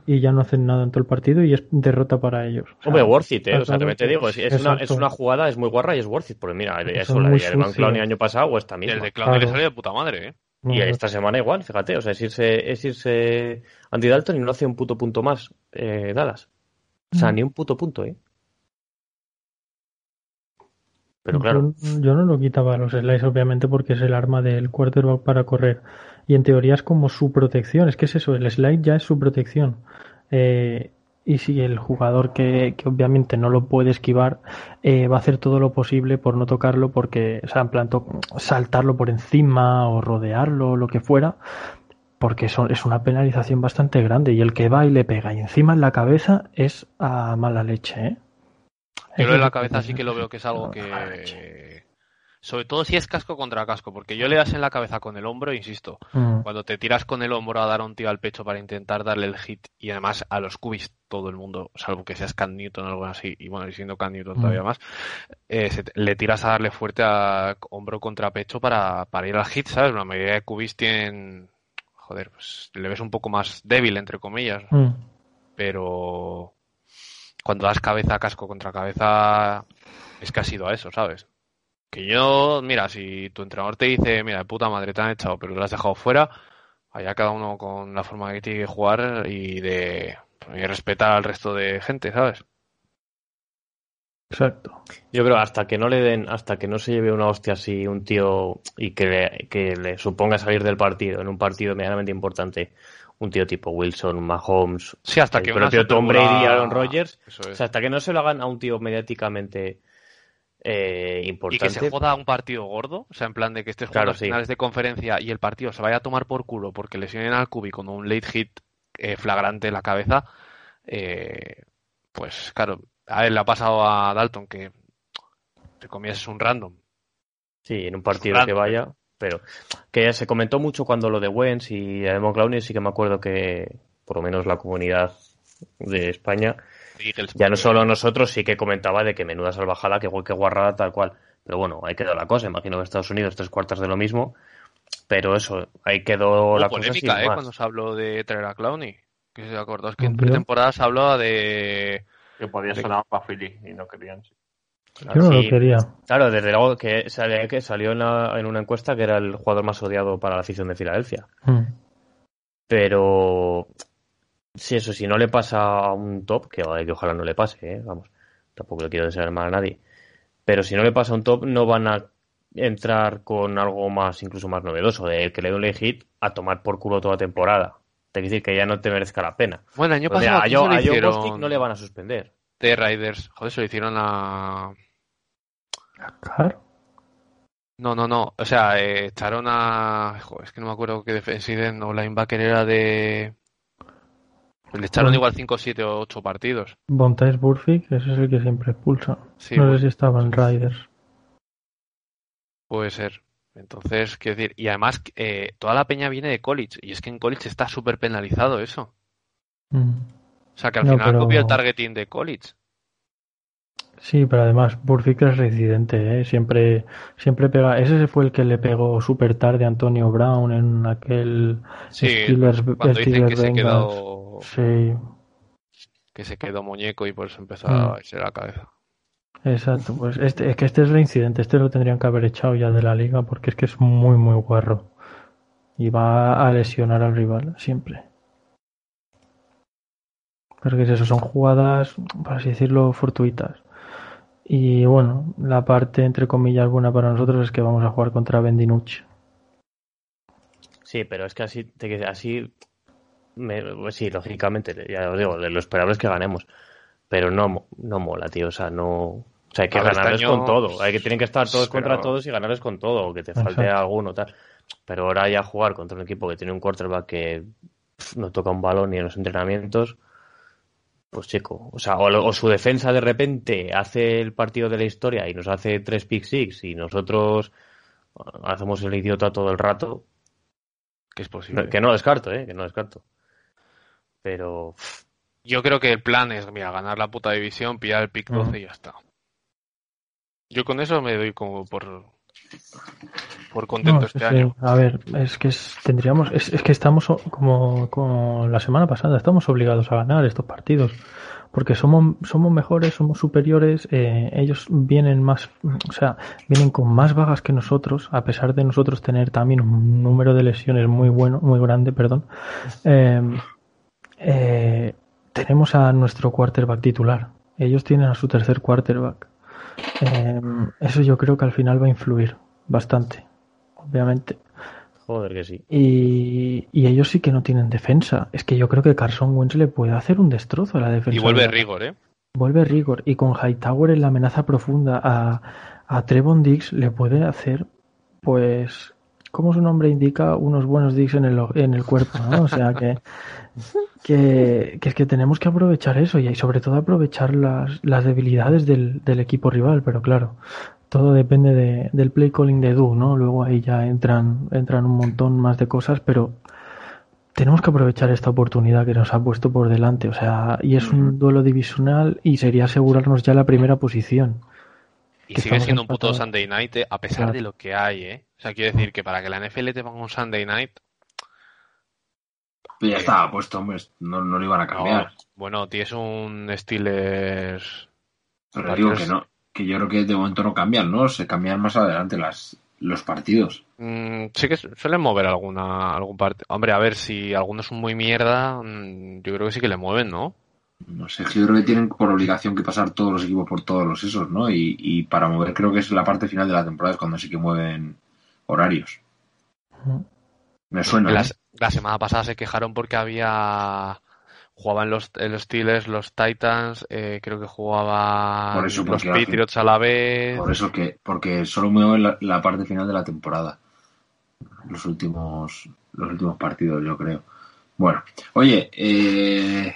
y ya no hacen nada en todo el partido y es derrota para ellos. O sea, Hombre, worth it, ¿eh? O sea, también te digo, es, es una, es una jugada, es muy guarra y es worth it, porque mira, eso la de Van. Clown el año pasado o esta El misma. de Clown le Claro. salió de puta madre, ¿eh? Y esta semana igual, fíjate, o sea, es irse, es irse Andy Dalton y no hace un puto punto más eh, Dallas. O sea, Mm. ni un puto punto, ¿eh? Pero claro, Yo, yo no lo quitaba a los slides, obviamente, porque es el arma del quarterback para correr. Y en teoría es como su protección. Es que es eso, el slide ya es su protección. Eh, y si el jugador que, que obviamente no lo puede esquivar, eh, va a hacer todo lo posible por no tocarlo, porque, o sea, en plan, saltarlo por encima o rodearlo o lo que fuera, porque eso es una penalización bastante grande. Y el que va y le pega y encima en la cabeza es a mala leche, ¿eh? Yo lo de la cabeza sí que lo veo que es algo que... Sobre todo si es casco contra casco, porque yo le das en la cabeza con el hombro, insisto, Mm. cuando te tiras con el hombro a dar un tío al pecho para intentar darle el hit, y además a los cubis todo el mundo, salvo que seas Cam Newton o algo así, y bueno, y siendo Cam Newton Mm. todavía más, eh, se le tiras a darle fuerte a hombro contra pecho para, para ir al hit, ¿sabes? La mayoría de cubis tienen, joder, pues le ves un poco más débil, entre comillas, Mm. pero cuando das cabeza a casco contra cabeza es que ha sido a eso, ¿sabes? Que yo, mira, si tu entrenador te dice, mira, de puta madre te han echado, pero lo has dejado fuera, allá cada uno con la forma que tiene que jugar y de y respetar al resto de gente, ¿sabes? Exacto. yo creo hasta que no le den, hasta que no se lleve una hostia así un tío y que le, que le suponga salir del partido, en un partido medianamente importante, un tío tipo Wilson, Mahomes, Sí, hasta el que propio Tom Brady y Aaron Rodgers, o sea, hasta que no se lo hagan a un tío mediáticamente eh, Y que importante. se joda un partido gordo, o sea, en plan de que estés Claro, jugando sí. finales de conferencia y el partido se vaya a tomar por culo porque lesionen al cubi con un late hit eh, flagrante en la cabeza, eh, pues claro, a él le ha pasado a Dalton que te comías un random. Sí, en un partido que vaya, pero que se comentó mucho cuando lo de Wentz y Edmond Clowney, sí que me acuerdo que por lo menos la comunidad de España, Eagles, ya no solo nosotros, sí que comentaba de que menuda salvajada, que, que guarrada tal cual. Pero bueno, ahí quedó la cosa. Imagino que Estados Unidos tres cuartas de lo mismo. Pero eso, ahí quedó Hubo la cosa polémica, ¿eh? más. Cuando se habló de traer a Clowney. Que se acordó, es que en pretemporada se hablaba de... Que podía sonar para Philly y no querían. sí. Yo no Sí. lo quería. Claro, desde luego que, sale- que salió en, la- en una encuesta que era el jugador más odiado para la afición de Filadelfia. Mm. Pero si eso, si no le pasa a un top, que, que ojalá no le pase, ¿eh? vamos, tampoco le quiero desear mal a nadie. Pero si no le pasa a un top, no van a entrar con algo más, incluso más novedoso, de que le dé un late hit a tomar por culo toda temporada. Es decir, que ya no te merezca la pena. Bueno, año O sea, pasado a ¿a a hicieron no le van a suspender. de Riders. Joder, se lo hicieron a... Claro. No, no, no. O sea, eh, echaron a. Joder, es que no me acuerdo qué defensive o linebacker era de. Le echaron igual 5, 7 o 8 partidos. Bontais Burfict, ese es el que siempre expulsa. Sí, no sé si estaba en Riders. Puede ser. Entonces, quiero decir, y además eh, toda la peña viene de college, y es que en college está súper penalizado eso. Mm. O sea, que al No, final pero- copió el targeting de college. Sí, pero además Burfict es residente, ¿eh? Siempre, siempre pega. Ese fue el que le pegó súper tarde a Antonio Brown en aquel Sí, Steelers, cuando dicen que Steelers se Bengals. Sí, que se quedó muñeco y por eso empezó Mm. a irse la cabeza. exacto. Pues este, es que este es reincidente. Este lo tendrían que haber echado ya de la liga porque es que es muy, muy guarro. Y va a lesionar al rival siempre. Pero que es eso, son jugadas, por así decirlo, fortuitas. Y bueno, la parte entre comillas buena para nosotros es que vamos a jugar contra Bendinucci. Sí, pero es que así, te- así me- pues sí, lógicamente, ya os digo, lo esperable es que ganemos. Pero no, mo- no mola, tío. O sea, no. O sea, hay que A este ganarles año- con todo. Hay que tienen que estar todos Pero- contra todos y ganarles con todo, o que te falte Exacto. alguno tal. Pero ahora ya jugar contra un equipo que tiene un quarterback que no toca un balón ni en los entrenamientos, pues chico, o sea, o, lo- o su defensa de repente hace el partido de la historia y nos hace tres pick six y nosotros hacemos el idiota todo el rato, Que es posible. que no descarto, eh, que no descarto. Pero Yo creo que el plan es, mira, ganar la puta división, pillar el pick 12 y ya está. Yo con eso me doy como por, por contento No, este sí, año. A ver, es que es- tendríamos, es, es que estamos como, como la semana pasada, estamos obligados a ganar estos partidos. Porque somos, somos mejores, somos superiores, eh, ellos vienen más, o sea, vienen con más vagas que nosotros, a pesar de nosotros tener también un número de lesiones muy bueno, muy grande, perdón. Eh, eh, tenemos a nuestro quarterback titular. Ellos tienen a su tercer quarterback. Eh, eso yo creo que al final va a influir bastante, obviamente. joder que sí. Y, y ellos sí que no tienen defensa. Es que yo creo que Carson Wentz le puede hacer un destrozo a la defensa. Y vuelve de- Rigor, ¿eh? Vuelve Rigor. Y con Hightower en la amenaza profunda a, a Trevon Diggs le puede hacer, pues, como su nombre indica, unos buenos Diggs en el, en el cuerpo, ¿no? O sea que, que, que es que tenemos que aprovechar eso y sobre todo aprovechar las, las debilidades del, del equipo rival. Pero claro, todo depende de- del play calling de Du, ¿no? Luego ahí ya entran, entran un montón más de cosas, pero tenemos que aprovechar esta oportunidad que nos ha puesto por delante. O sea, y es un duelo divisional y sería asegurarnos ya la primera posición. Y sigue siendo un puto. Sunday night, eh, a pesar Claro. de lo que hay, ¿eh? O sea, quiero decir que para que la NFL te ponga un Sunday night, ya estaba puesto, hombre. No, no lo iban a cambiar. no, bueno, tienes un Steelers. Pero digo que no. Que yo creo que de momento no cambian, ¿no? Se cambian más adelante las, los partidos. Mm, sí que su- suelen mover alguna algún parte. Hombre, a ver si algunos son muy mierda, mm, yo creo que sí que le mueven, ¿no? No sé, yo creo que tienen por obligación que pasar todos los equipos por todos los esos, ¿no? Y, y para mover, creo que es la parte final de la temporada, es cuando sí que mueven horarios. Me suena. La, ¿eh? la semana pasada se quejaron porque había jugaban los, eh, los Steelers, los Titans, eh, creo que jugaban eso, los Patriots a la vez. Por eso que, porque solo mueven la, la parte final de la temporada. Los últimos, los últimos partidos, yo creo. Bueno, oye, eh,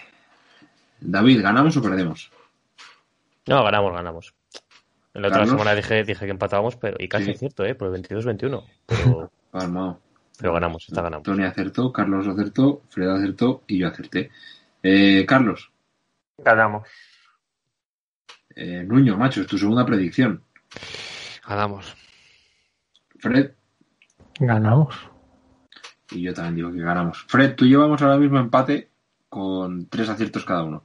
David, ¿ganamos o perdemos? No, ganamos, ganamos. La otra semana dije, dije que empatábamos, pero y casi Sí. es cierto, ¿eh? Por el 22-21. Pero, Armado. pero ganamos, esta ganamos. Tony acertó, Carlos acertó, Fred acertó y yo acerté. Eh, Carlos, Ganamos. eh, Nuño, macho, es tu segunda predicción. Ganamos. Fred, Ganamos. y yo también digo que ganamos. Fred, tú llevamos ahora mismo empate con tres aciertos cada uno.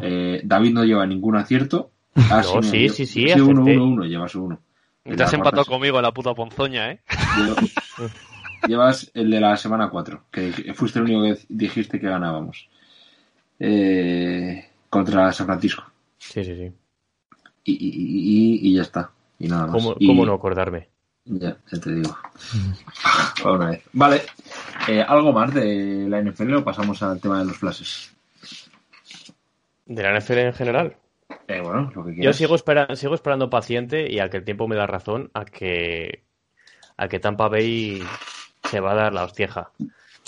Eh, David no lleva ningún acierto. Ah, No, sí, sí, sí, Sí, uno, uno, uno, llevas uno. El Te has empatado cuarta- conmigo en la puta ponzoña, ¿eh? Lleva- Llevas el de la semana 4, que fuiste el único que dijiste que ganábamos. Eh, contra San Francisco. Sí, sí, sí. Y, y- y- y ya está. Y nada más. ¿Cómo, Y- cómo no acordarme? Ya, ya te digo. Por una vez. Vale. Eh, ¿Algo más de la NFL o pasamos al tema de los flashes? ¿De la NFL en general? Eh, bueno, lo que Yo sigo, espera- sigo esperando paciente y a que el tiempo me da razón a que, a que Tampa Bay se va a dar la hostieja.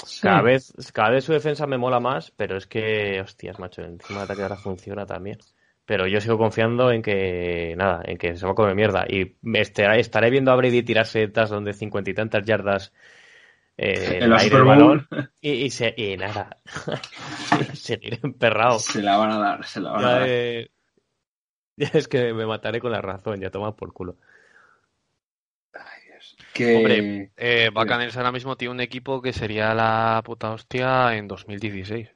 Sí. Cada vez, cada vez su defensa me mola más, pero es que, hostias, macho, encima de ataque ahora funciona también. Pero yo sigo confiando en que, nada, en que se va a comer mierda. Y estaré, estaré viendo a Brady tirarse touchdown de cincuenta y tantas yardas eh, En el aire del balón y, y, se- y nada. Seguiré emperrado. Se la van a dar, se la van a dar. eh, ya es que me mataré con la razón, ya toma por culo. Que... Hombre, eh, Buccaneers ahora mismo tiene un equipo que sería la puta hostia en 2016.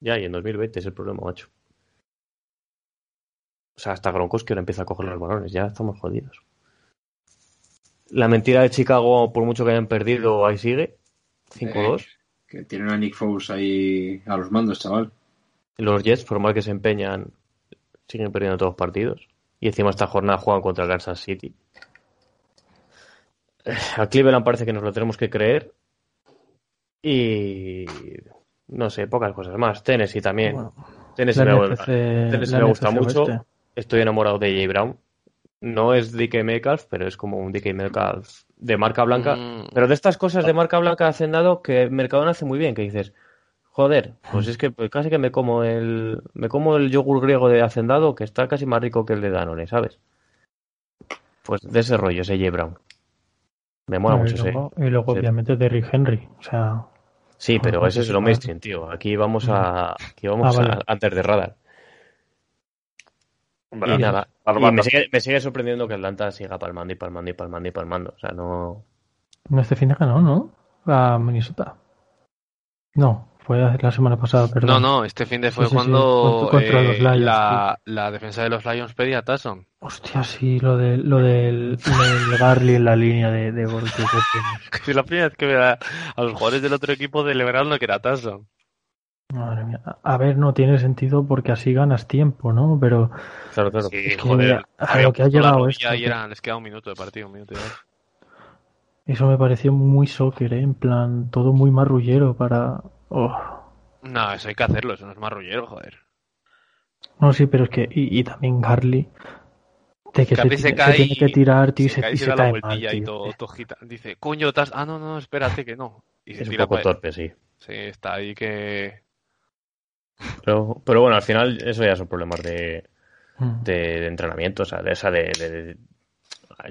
Ya, y en 2020 es el problema, macho. O sea, hasta Gronkowski ahora empieza a coger los balones, ya estamos jodidos. La mentira de Chicago, por mucho que hayan perdido, ahí sigue. 5-2. Eh, que tienen a Nick Foles ahí a los mandos, chaval. Los Jets, por mal que se empeñan, siguen perdiendo todos los partidos. Y encima esta jornada juegan contra el Kansas City. Eh, A Cleveland parece que nos lo tenemos que creer. Y no sé, pocas cosas más. Tennessee también. Bueno, Tennessee me, NFC Tennessee me gusta NFC mucho. oeste. Estoy enamorado de Jay Brown. No es DK Metcalf, pero es como un DK Metcalf de marca blanca. Mm, Pero de estas cosas de marca blanca hacendado que Mercadona hace muy bien, que dices, joder, pues es que pues casi que me como el me como el yogur griego de hacendado que está casi más rico que el de Danone, ¿sabes? Pues de ese rollo, ese J. Brown. Me mola y mucho ese. y luego ese- obviamente Derrick Henry. O sea, Sí, pero Ah, ese es lo mainstream, tío. Aquí vamos a aquí vamos Ah, vale. a antes de radar. Y nada, y Bárbaro. me sigue, me sigue sorprendiendo que Atlanta siga palmando y palmando y palmando y palmando. O sea, no. no este fin de ganó, ¿no? A Minnesota. No, fue la semana pasada, perdón. No, no, este fin de fue Sí, sí, sí, cuando contra- contra los eh, Lions, la, la defensa de los Lions pedía a Tasson. Hostia, sí, lo, de, lo del, lo del Garly en la línea de, de que Es la primera vez que veo a, a los jugadores del otro equipo celebrando que era Tasson. Madre mía. A ver, no tiene sentido porque así ganas tiempo, ¿no? Pero Claro, claro. Sí, es que joder. a lo que ha llegado rodilla esto, y que- eran- les queda un minuto de partido, un minuto y dos. eso me pareció muy soccer, ¿eh? En plan, todo muy marrullero para... Oh. No, eso hay que hacerlo, eso no es marrullero, joder. No, sí, pero es que... Y, y también Garly... De que se, cae tiene que y- tirar, tío, y se, y se da la cae mal, vueltilla y todo, todo gita- Dice, coño, Tas... Ah, no, no, espérate que no. Y se Es un tira poco pa- torpe, sí. Sí, está ahí que... Pero, pero bueno, al final eso ya son problemas de, Mm. de, de entrenamiento, o sea, de esa de, de- de-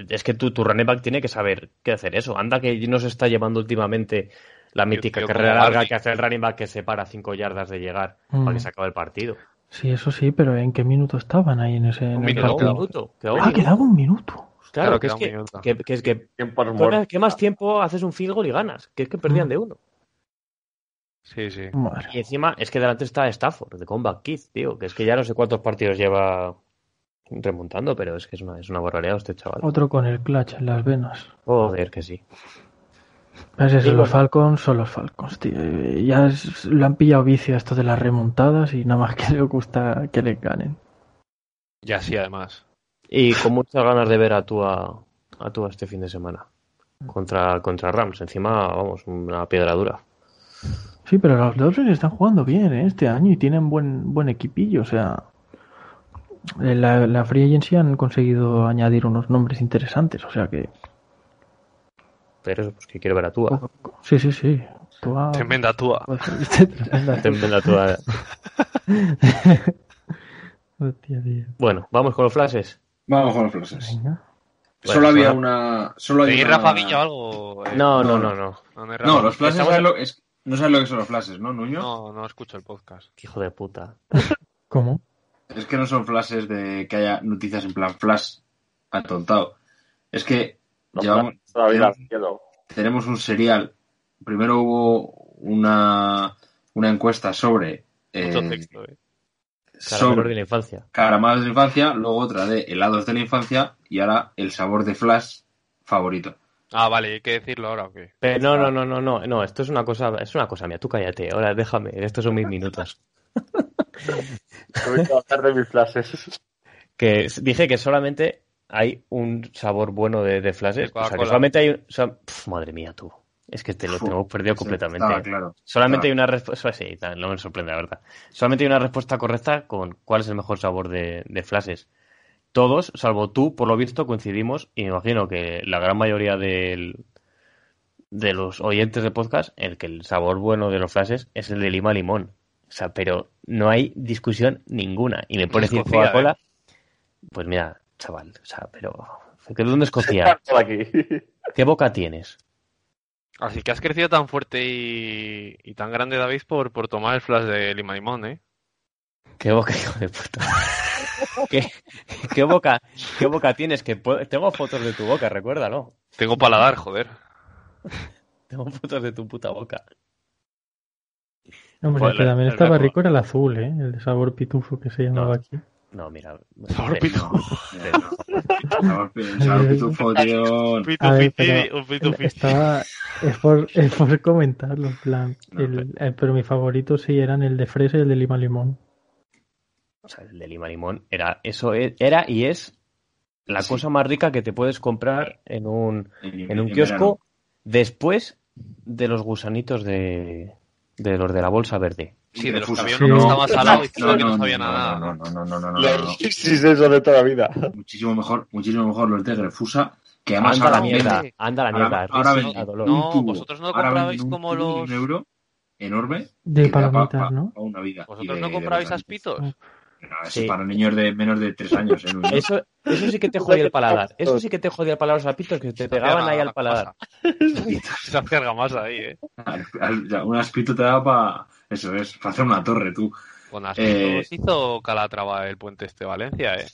es que tu, tu running back tiene que saber qué hacer eso. Anda que nos está llevando últimamente la mítica tío, carrera larga que hace el running back que se para cinco yardas de llegar Mm. para que se acabe el partido. Sí, eso sí, pero ¿en qué minuto estaban ahí en ese en el minuto, un un Ah, minuto. quedaba un minuto. Claro, Claro, que, es que, que, que es que Tiempos ¿qué muertos. qué más tiempo haces un field goal y ganas? Que es que perdían Mm. de uno. Sí, sí. Madre. Y encima es que delante está Stafford, de Combat Kid, tío, que es que ya no sé cuántos partidos lleva remontando, pero es que es una, es una barbaridad este chaval. Otro con el clutch en las venas. Joder, que sí. Es eso, Sí, los. Falcons son los Falcons, tío. Eh, Ya es- lo han pillado vicio a esto de las remontadas y nada más que le gusta que le ganen. Y así además. Y con muchas ganas de ver a Tua, a Tua este fin de semana. Contra, contra Rams. Encima, vamos, una piedra dura. Sí, pero los Dolphins están jugando bien ¿eh? este año y tienen buen buen equipillo. O sea, en la, la Free Agency han conseguido añadir unos nombres interesantes. O sea que, Pero eso, pues que quiero ver a Tua. sí, sí, sí. Tua- Tremenda túa. Tremenda. Tremenda Tua. Hostia, tío. Bueno, vamos con los flashes. Vamos con los flashes. Venga. Solo había una. Solo ¿Tenéis una... Rafa Villa o algo? Eh, No, no, no, no, no. los flashes Estamos- ¿sabes lo- es- no sabes lo que son los flashes, ¿no, Nuño? No, no escucho el podcast. Qué Hijo de puta. ¿Cómo? Es que no son flashes de que haya noticias en plan flash atontado. Es que Llevamos, de la vida al tenemos, cielo. tenemos un serial. Primero hubo una, una encuesta sobre, Mucho eh, texto, eh. Sobre de la infancia. caramadas de la infancia, luego otra de helados de la infancia y ahora el sabor de flash favorito. Ah, vale, hay que decirlo ahora o qué. Pero no, no, no, no, no, no, esto es una cosa, es una cosa mía. Tú cállate, ahora déjame, estos son mis minutos. Venido a hablar de mis flashes. Que dije que solamente hay un sabor bueno de, de flashes. De o sea, que solamente hay un. o sea, pf, madre mía, tú. Es que te lo tenemos perdido sí, completamente. estaba claro. Solamente hay una respuesta, sí, no me sorprende la verdad. Solamente hay una respuesta correcta con cuál es el mejor sabor de, de flashes. Todos, salvo tú, por lo visto, coincidimos y me imagino que la gran mayoría del, de los oyentes de podcast, el que el sabor bueno de los flashes es el de lima limón. O sea, pero no hay discusión ninguna. Y me pone decir Escocía, Coca-Cola, pues mira, chaval, o sea, pero ¿de dónde aquí. ¿Qué boca tienes? Así que has crecido tan fuerte y, y tan grande, David, por, por tomar el flash de Lima Limón, ¿eh? ¿Qué boca, hijo de puta? ¿Qué, qué boca, ¿Qué boca tienes? Que tengo fotos de tu boca, recuérdalo. Tengo paladar, joder. Tengo fotos de tu puta boca. Hombre, Joder, el que también estaba rico era el azul, ¿eh? El de sabor pitufo que se llamaba No. aquí. No, mira. Sabor pitufo. Sabor pi- sabor pitufo, tío. A ver, pero un pitufi. Estaba. Es por, es por comentarlo, en plan. No, el- eh, pero mis favoritos sí eran el de fresa y el de lima limón. O sea, el de lima limón era eso e- era y es la Sí. cosa más rica que te puedes comprar en un En, en un en kiosco después de los gusanitos de de los de la bolsa verde. Sí, de los que había uno que no. estaba salado y No, que no no, sabía no, nada. No, no, no, no, no, no, no, no. Los Rixis eso de toda la vida. Muchísimo mejor, muchísimo mejor los de Grefusa, que además Anda la mierda, anda la mierda. ahora. No, vosotros no comprabais como los- un euro enorme De palomitas, pa- ¿no? una vida. ¿Vosotros no comprabais aspitos? No, eso Sí. para niños de menos de tres años, ¿eh? No, Eso, eso sí que te jodía el paladar. Eso sí que te jodía el paladar los sapitos que te pegaban ahí al paladar. Se hace argamasa ahí, ¿eh? Un aspito te da para. Eso es, para hacer una torre, tú. Con aspitos Eh, hizo Calatrava el puente este Valencia, ¿eh?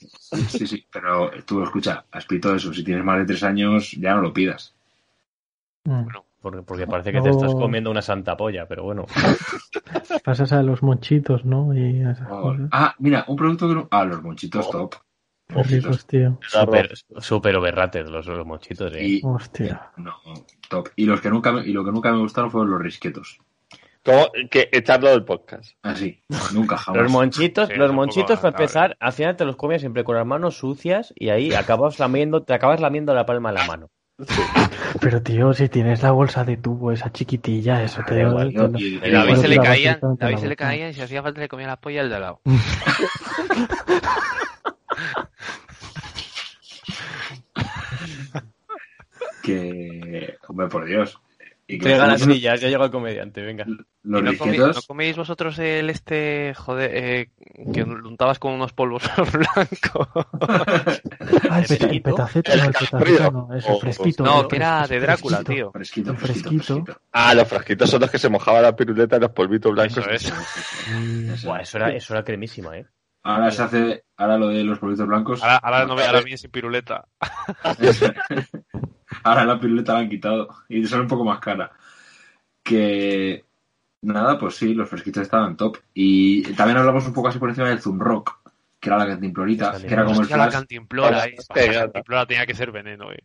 Sí, sí, pero tú escucha, aspito eso, si tienes más de tres años, ya no lo pidas. Mm. Porque, porque parece que te estás comiendo una santa polla, pero bueno. Pasas a los monchitos, ¿no? Y a esas Oh, cosas. Ah, mira, un producto que no. Ah, los monchitos top. Qué ricos, tío. Súper super overrated los, los mochitos. ¿eh? Y, Hostia. no, top. Y los que nunca me, y lo que nunca me gustaron fueron los risquetos. ¿Cómo? Que echarlo del podcast. Así, nunca jamás. Los monchitos, Sí, los monchitos para empezar, al final te los comías siempre con las manos sucias y ahí acabas lamiendo, te acabas lamiendo la palma de la mano. Pero tío, si tienes la bolsa de tubo esa chiquitilla, eso te Y y- David Bueno, se le caían, David se le caían y si hacía falta le comía la polla al de al lado. que. Hombre, por Dios. Los- las sillas, ya llegó el comediante, venga. Los ¿Y no, comi- no coméis vosotros el este, joder, eh, que untabas con unos polvos blancos? Ah, el, peta- el petaceta, no, el petaceta no, es el O- fresquito. No, el que era de Drácula, fresquito. tío. Fresquito, El fresquito, fresquito. Ah, los frasquitos son los que se mojaba la piruleta y los polvitos blancos. Eso es. Eso, eso, eso. Buah, eso era, eso era cremísima, ¿eh? Ahora se hace. Ahora lo de los polvitos blancos. Ahora, ahora, no, ahora viene sin piruleta. Ahora la piruleta la han quitado y son un poco más cara. Que nada, pues sí, los fresquitos estaban top. Y también hablamos un poco así por encima del Zoom Rock, que era la cantimplorita, que era como el Hostia, la flash. cantimplora, eh. La cantimplora tenía que ser veneno, eh.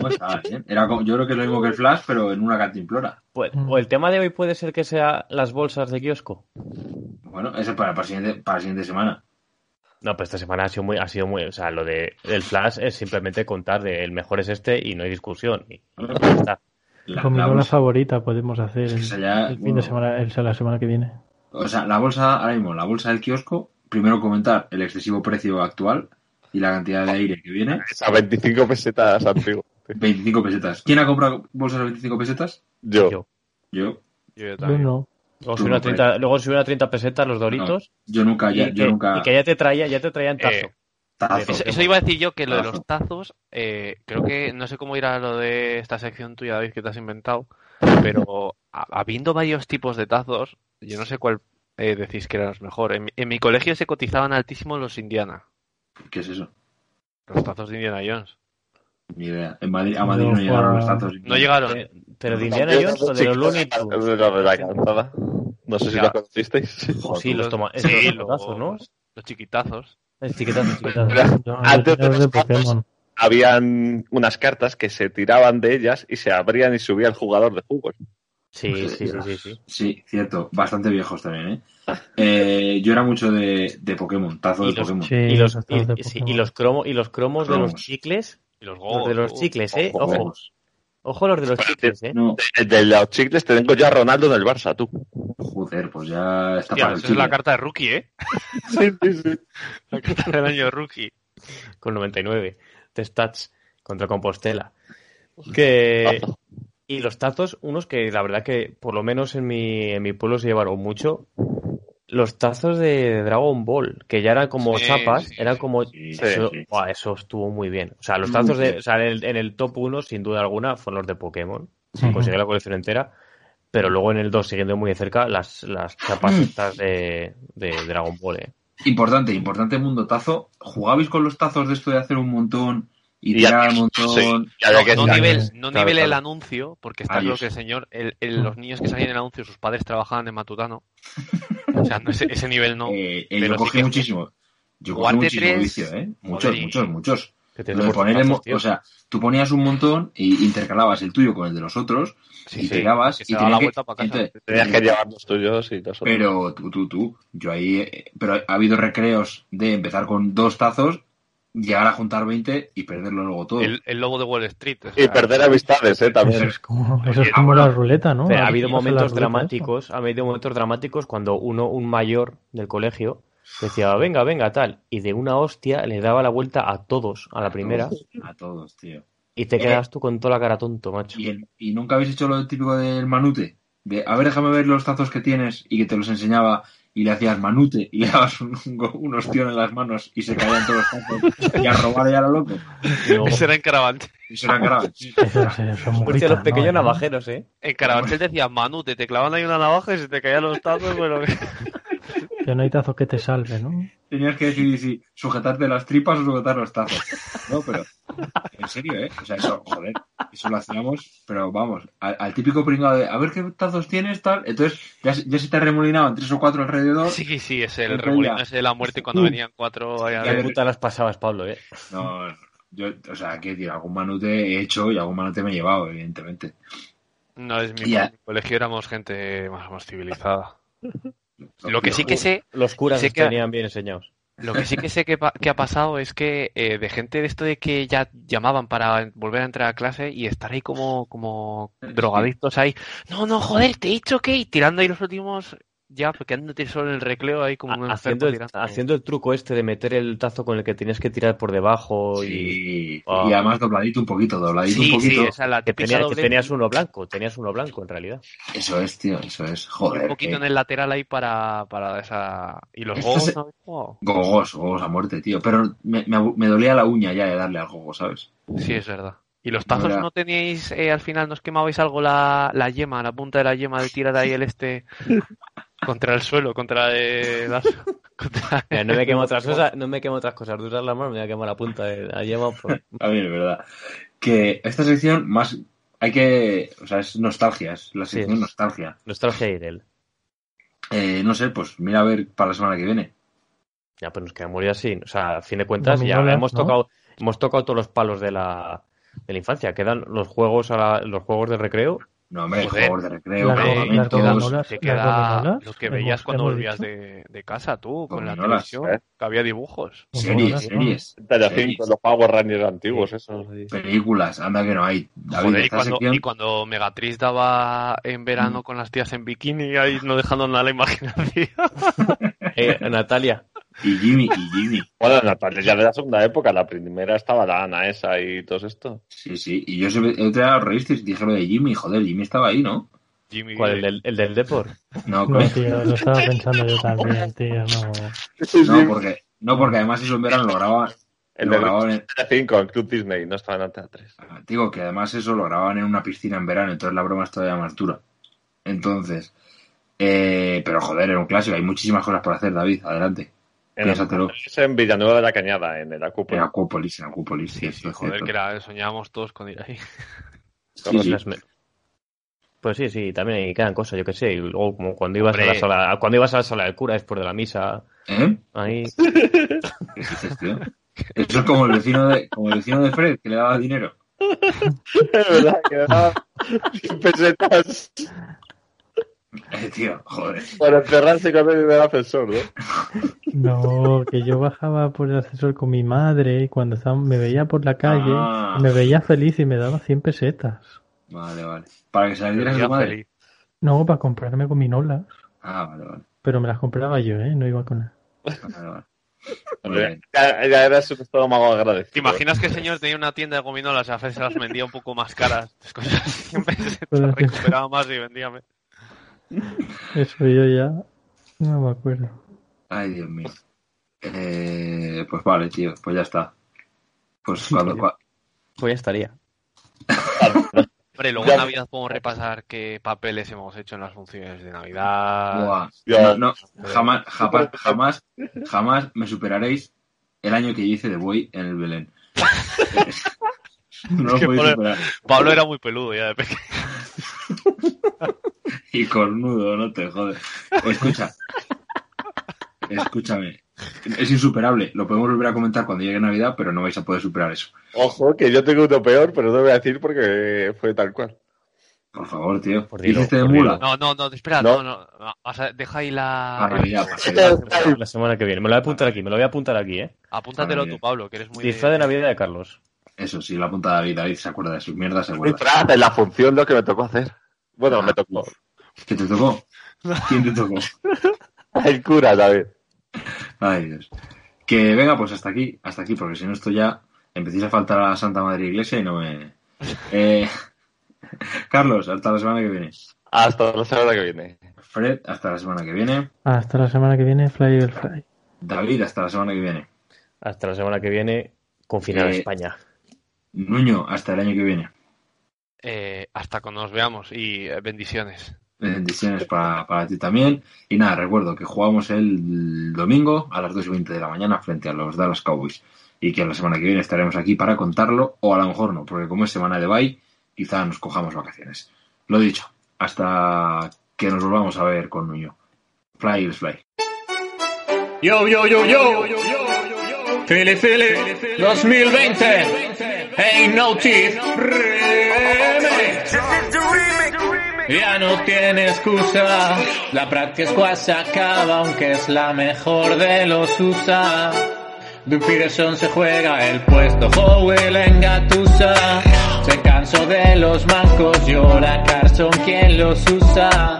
No, estaba bien. Era como- yo creo que es lo mismo que el flash, pero en una cantimplora. Pues, o el tema de hoy puede ser que sea las bolsas de kiosco. Bueno, eso para, para, siguiente, para la siguiente semana. No, pero esta semana ha sido muy, ha sido muy, o sea, lo de el flash es simplemente contar de el mejor es este y no hay discusión. Y, y ya está. La, Con la bolsa, favorita podemos hacer Es que el, fin bueno. de semana, el, la semana que viene. o sea, la bolsa, ahora mismo, la bolsa del kiosco, primero comentar el excesivo precio actual y la cantidad de aire que viene. A 25 pesetas antiguo. 25 pesetas. ¿Quién ha comprado bolsas de 25 pesetas? Yo. Yo. Yo. Yo Yo también. no. Luego subieron a no 30, luego subieron a 30 pesetas los doritos Yo nunca, ya- y, yo que, nunca. y que ya te traía, ya te traían tazo. Eh, Tazo. Eso, eso iba a decir yo que lo de los tazos, eh, creo que no sé cómo irá lo de esta sección tuya, David, que te has inventado, pero ha- habiendo varios tipos de tazos, yo no sé cuál eh, decís que eran los mejores. En, mi- en mi colegio se cotizaban altísimo los Indiana, ¿Qué es eso? los tazos de Indiana Jones. Ni idea. En Madrid, a Madrid No, no, llegaron los tazos. No llegaron. Eh, Pero de Indiana Jones o de los Looney Tunes. Los la calzada. No sé si lo conocisteis. Sí, los toma, Sí, los, tazos, ¿no? los chiquitazos. Chiquitazo, chiquitazo. Yo, Antes de los los de Pokémon. Habían unas cartas que se tiraban de ellas y se abrían y subía el jugador de fútbol. Sí, sí, sí, sí, sí. Sí, cierto. Bastante viejos también, ¿eh? Eh, yo era mucho de, de Pokémon, tazo de los- Pokémon. Sí, Y los, los y, tazos de sí, Pokémon. y los cromos, y los cromos de los chicles, Y los los gogos. de los chicles, eh, Ojo, ojo. los de los chicles, ¿eh? No, de los chicles te tengo ya a Ronaldo en el Barça, tú. joder, pues ya está Hostia, para el esa es la carta de rookie, ¿eh? Sí, sí, sí. La carta del año rookie. Con 99 de stats contra Compostela. Que... Y los tazos, unos que la verdad que por lo menos en mi, en mi pueblo se llevaron mucho. Los tazos de Dragon Ball, que ya eran como Sí, chapas, sí, eran como... Sí, eso, sí. buah, eso estuvo muy bien. O sea, los Muy tazos de... O sea, en el, en el top 1, sin duda alguna, fueron los de Pokémon. Sí. Conseguí la colección entera. Pero luego en el 2, siguiendo muy de cerca, las, las chapas estas de, de Dragon Ball, eh. Importante, importante mundo tazo. ¿Jugabais con los tazos de esto de hacer un montón y Y un montón? sí, que No, no estar- nivel, Claro, no claro, nivel el claro. anuncio, porque está claro que el señor, el, el- los niños que salían en el anuncio, sus padres trabajaban en Matutano. O sea, no, ese, ese nivel no. Eh, eh, Pero yo sí cogí que- muchísimo. Yo cogí muchísimo vicio, ¿eh? Muchos, Joder, muchos, muchos. Que poner o sea, tú ponías un montón y intercalabas el tuyo con el de los otros Sí, y sí, tirabas que y tenías la que- vuelta para casa. entonces, Tenías que llevar los tuyos y los otros. Pero tú, tú, tú. Yo ahí. eh, Pero ha habido recreos de empezar con dos tazos, llegar a juntar 20 y perderlo luego todo. El, el lobo de Wall Street. o Y perder amistades, ¿eh? Eso También. es como, eso es como bueno. la ruleta, ¿no? Ha habido momentos dramáticos, ha habido momentos dramáticos cuando uno, un mayor del colegio, decía, venga, venga, tal, y de una hostia le daba la vuelta a todos a la primera, A todos, tío. y te quedas tú con toda la cara tonto, macho. ¿Y, el- y nunca habéis hecho lo típico del manute? De, a ver, déjame ver los tazos que tienes y que te los enseñaba y le hacías manute y le dabas un, un, un ostión en las manos y se caían todos los tazos y a robar ya a lo loco. No, Ese era en Carabanchel. Eso era. Eso, eso, eso es muy hostia, los pequeños ¿no? navajeros, ¿eh? En Carabanchel decía Manu, te, clavan ahí una navaja y se te caían los tazos. Bueno, Que no hay tazo que te salve, ¿no? Tenías que decidir si sujetarte las tripas o sujetar los tazos. No, pero en serio, ¿eh? O sea, eso, joder, eso lo hacíamos, pero vamos, al, al típico pringado de a ver qué tazos tienes, tal. Entonces ya, se- ya se te remolinaban tres o cuatro alrededor. sí, sí, es el remolino ese de la muerte cuando Uh. venían cuatro. Qué puta las pasabas, Pablo, ¿eh? No, yo, o sea, que decir, algún manute he hecho y algún manute me he llevado, evidentemente. No, es mi colegio éramos gente más, más civilizada. Lo que sí que sé, Los curas Sé los que- tenían bien enseñados. lo que sí que sé que, pa- que ha pasado es que eh, de gente de esto de que ya llamaban para volver a entrar a clase y estar ahí como, como drogadictos ahí. No, no, joder, te he dicho que, y tirando ahí los últimos, ya, quedándote solo en el recreo ahí como un Haciendo el, tirando. haciendo el truco este de meter el tazo con el que tenías que tirar por debajo y Sí, Ah. y además dobladito un poquito, dobladito Sí, un sí, poquito. esa es la que, tenías uno blanco, tenías uno blanco en realidad. Eso es, tío, eso es. y Joder. un poquito que- en el lateral ahí para, para esa... Y los Esto gogos, se- ¿no habéis jugado? Gogos, gogos a muerte, tío. Pero me, me, dolía la uña ya de darle al gogo, ¿sabes? Sí, es verdad. ¿Y los tazos no teníais, eh, al final, nos quemabais algo la, la yema, la punta de la yema de tirar ahí el este contra el suelo, contra eh, las... contra- Mira, no me quemo otras cosas, no me quemo otras cosas. De usar la mano me voy a quemar la punta de la yema por- A ver, es verdad. Que esta sección más hay que, o sea, es nostalgia, es la Sí. sección nostalgia. nostalgia y de él. Eh, no sé, pues mira a ver para la semana que viene. Ya, pues nos quedamos ya así. O sea, a fin de cuentas, ya hemos ¿no? tocado, hemos tocado todos los palos de la, de la infancia. Quedan los juegos a la- los juegos de recreo. No, hombre, Joder. juegos de recreo, Las, campamentos. las dominolas, lo que veías cuando volvías de, de casa tú, con la Dominolas, televisión, ¿eh? que había dibujos. Series, series, Telecinco, los Power Rangers antiguos, esos. ahí. películas, anda que no hay. David, Joder, y cuando, sección, y cuando Megatriz daba en verano con las tías en bikini, ahí no dejando nada a la imaginación. Eh, Natalia, y Jimmy, y Jimmy. Bueno, Natalia ya de la segunda época, la primera estaba la Ana esa y todo esto. Sí, sí. Y yo siempre, el otro día os reísteis, dije lo de Jimmy, joder, Jimmy estaba ahí, ¿no? Jimmy, ¿cuál? El del, el del Depor. No, No, coño. tío, lo estaba pensando yo también, tío, no. no, porque, no, porque además eso en verano lo grababan, El lo de grababan en, Telecinco, el Club Disney, no estaba en Antena 3. Digo que además eso lo grababan en una piscina en verano, entonces la broma es todavía más dura. Entonces, eh, pero joder, era un clásico, hay muchísimas cosas por hacer, David, adelante. En, es en Villanueva de la Cañada, en el En Acúpula. Acuópolis, en Acuópolis, sí, sí, es joder, que era, soñábamos todos con ir ahí. Sí, sí. Las Pues sí, sí, también ahí quedan cosas, yo qué sé. Y luego, como cuando ibas, a la sala, cuando ibas a la sala del cura después de la misa, ¿Eh? ahí. ¿Qué dices, tío? Eso es como el vecino de, como el vecino de Fred, que le daba dinero. Es verdad, que 100 pesetas Eh, tío, joder. por encerrarse con el del ascensor, ¿no? No, que yo bajaba por el ascensor con mi madre y cuando estaba, me veía por la calle, Ah. me veía feliz y me daba 100 pesetas. Vale, vale. Para que tu madre. feliz. No, para comprarme gominolas. Ah, vale, vale. Pero me las compraba yo, ¿eh? No iba con él. vale, vale. Ya, ya eras un estómago agradecido. ¿Te imaginas que el señor tenía una tienda de gominolas y a veces las vendía un poco más caras? Las cosas recuperaba más y vendía menos. Eso yo ya no me acuerdo. Ay, Dios mío. Eh, pues vale, tío, pues ya está. Pues cuando, cua- Pues ya estaría. Hombre, luego en Navidad podemos repasar qué papeles hemos hecho en las funciones de Navidad. Buah, Ya. no, no, jamás, jamás, jamás, jamás me superaréis el año que yo hice de buey en el Belén. No lo Es que podéis Pablo- superar. Pablo era muy peludo ya de pequeño. Y cornudo, no te jodes. Escucha. Escúchame. Es insuperable. Lo podemos volver a comentar cuando llegue Navidad, pero no vais a poder superar eso. Ojo, que yo tengo uno peor, pero no voy a decir porque fue tal cual. Por favor, tío. Por dilo, ¿Hiciste de mula? No, no, no, espera, No. no, deja ahí la. Para La semana que viene. Me lo voy a apuntar aquí, me lo voy a apuntar aquí, ¿eh? Apúntatelo tú, Pablo, que eres muy. Disfraz de Navidad de Carlos. Eso sí, la punta de David. David se acuerda de sus mierdas, se acuerda. Disfraz en la función lo que me tocó hacer. Bueno, me tocó. ¿Qué te tocó? ¿Quién te tocó? El cura, David. Ay, Dios. Que venga, pues hasta aquí, hasta aquí, porque si no esto ya empecéis a faltar a la Santa Madre Iglesia y no me... Eh, Carlos, hasta la semana que viene. Hasta la semana que viene. Fred, hasta la semana que viene. Hasta la semana que viene, Fly Eagle Fly. David, hasta la semana que viene. Hasta la semana que viene, confinar a Eh, España. Nuño, hasta el año que viene. Eh, hasta cuando nos veamos y bendiciones. Bendiciones para, para ti también. Y nada, recuerdo que jugamos el domingo a las 2 y 20 de la mañana frente a los Dallas Cowboys. Y que la semana que viene estaremos aquí para contarlo, o a lo mejor no, porque como es semana de bye, quizá nos cojamos vacaciones. Lo dicho, hasta que nos volvamos a ver con Nuño. Fly, Eagles, fly. Yo, yo, yo, yo. Philly, Philly, 2020. Ain't no teeth. Ya no tiene excusa. La práctica se acaba, aunque es la mejor de los USA. Doug Peterson se juega el puesto, Howell engatusa. Se cansó de los mancos, llora Carson quien los usa.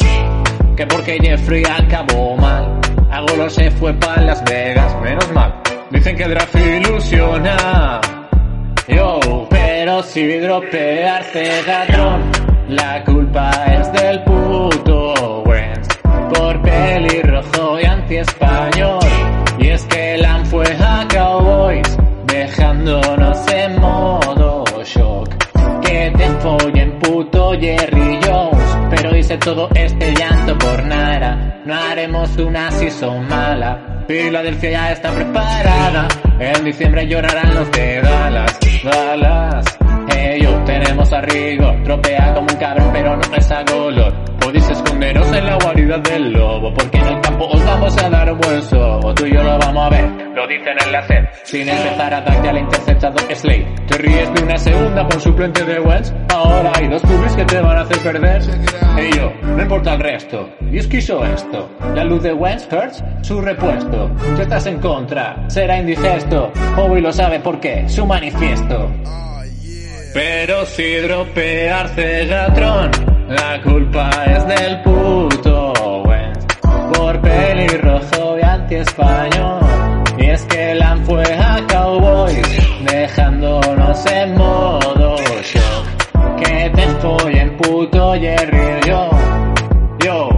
Que porque Jeffrey acabó mal, Agolor se fue para Las Vegas, menos mal. Dicen que el draft ilusiona. Yo, pero si dropearse ladrón, la culpa es del puto Wentz por pelirrojo y anti-español. Y es que Lam fue a Cowboys, dejándonos en modo shock. Que te follen puto Jerry Jones, pero hice todo este llanto por nada. No haremos una season mala. Filadelfia ya está preparada. En diciembre llorarán los de Dallas. Dallas. Tenemos a Rigo. Tropea como un cabrón, pero no es a Golor. Podéis esconderos en la guarida del lobo. Porque en el campo os vamos a dar un buen sobo. Tú y yo lo vamos a ver. Lo dicen en la SED. Sin empezar a darte al interceptado Slade. Te ríes de una segunda por suplente de Wells. Ahora hay dos cubis que te van a hacer perder. Y yo, no importa el resto. Dios quiso esto. La luz de Wentz hurts su repuesto. Si estás en contra, será indigesto. Howie lo sabe porque su manifiesto. Pero si dropearse ladrón, la culpa es del puto Wentz. Por pelirrojo y anti-español. Y es que Lam fue a Cowboys, dejándonos en modo shock. Que te follen puto Jerry yo, yo.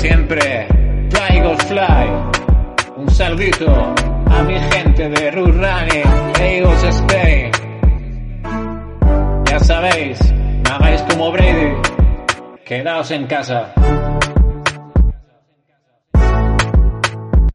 Siempre Eagles fly. Un saludito a mi gente de Running, Eagles Spain. Ya sabéis, hagáis como Brady, quedaos en casa.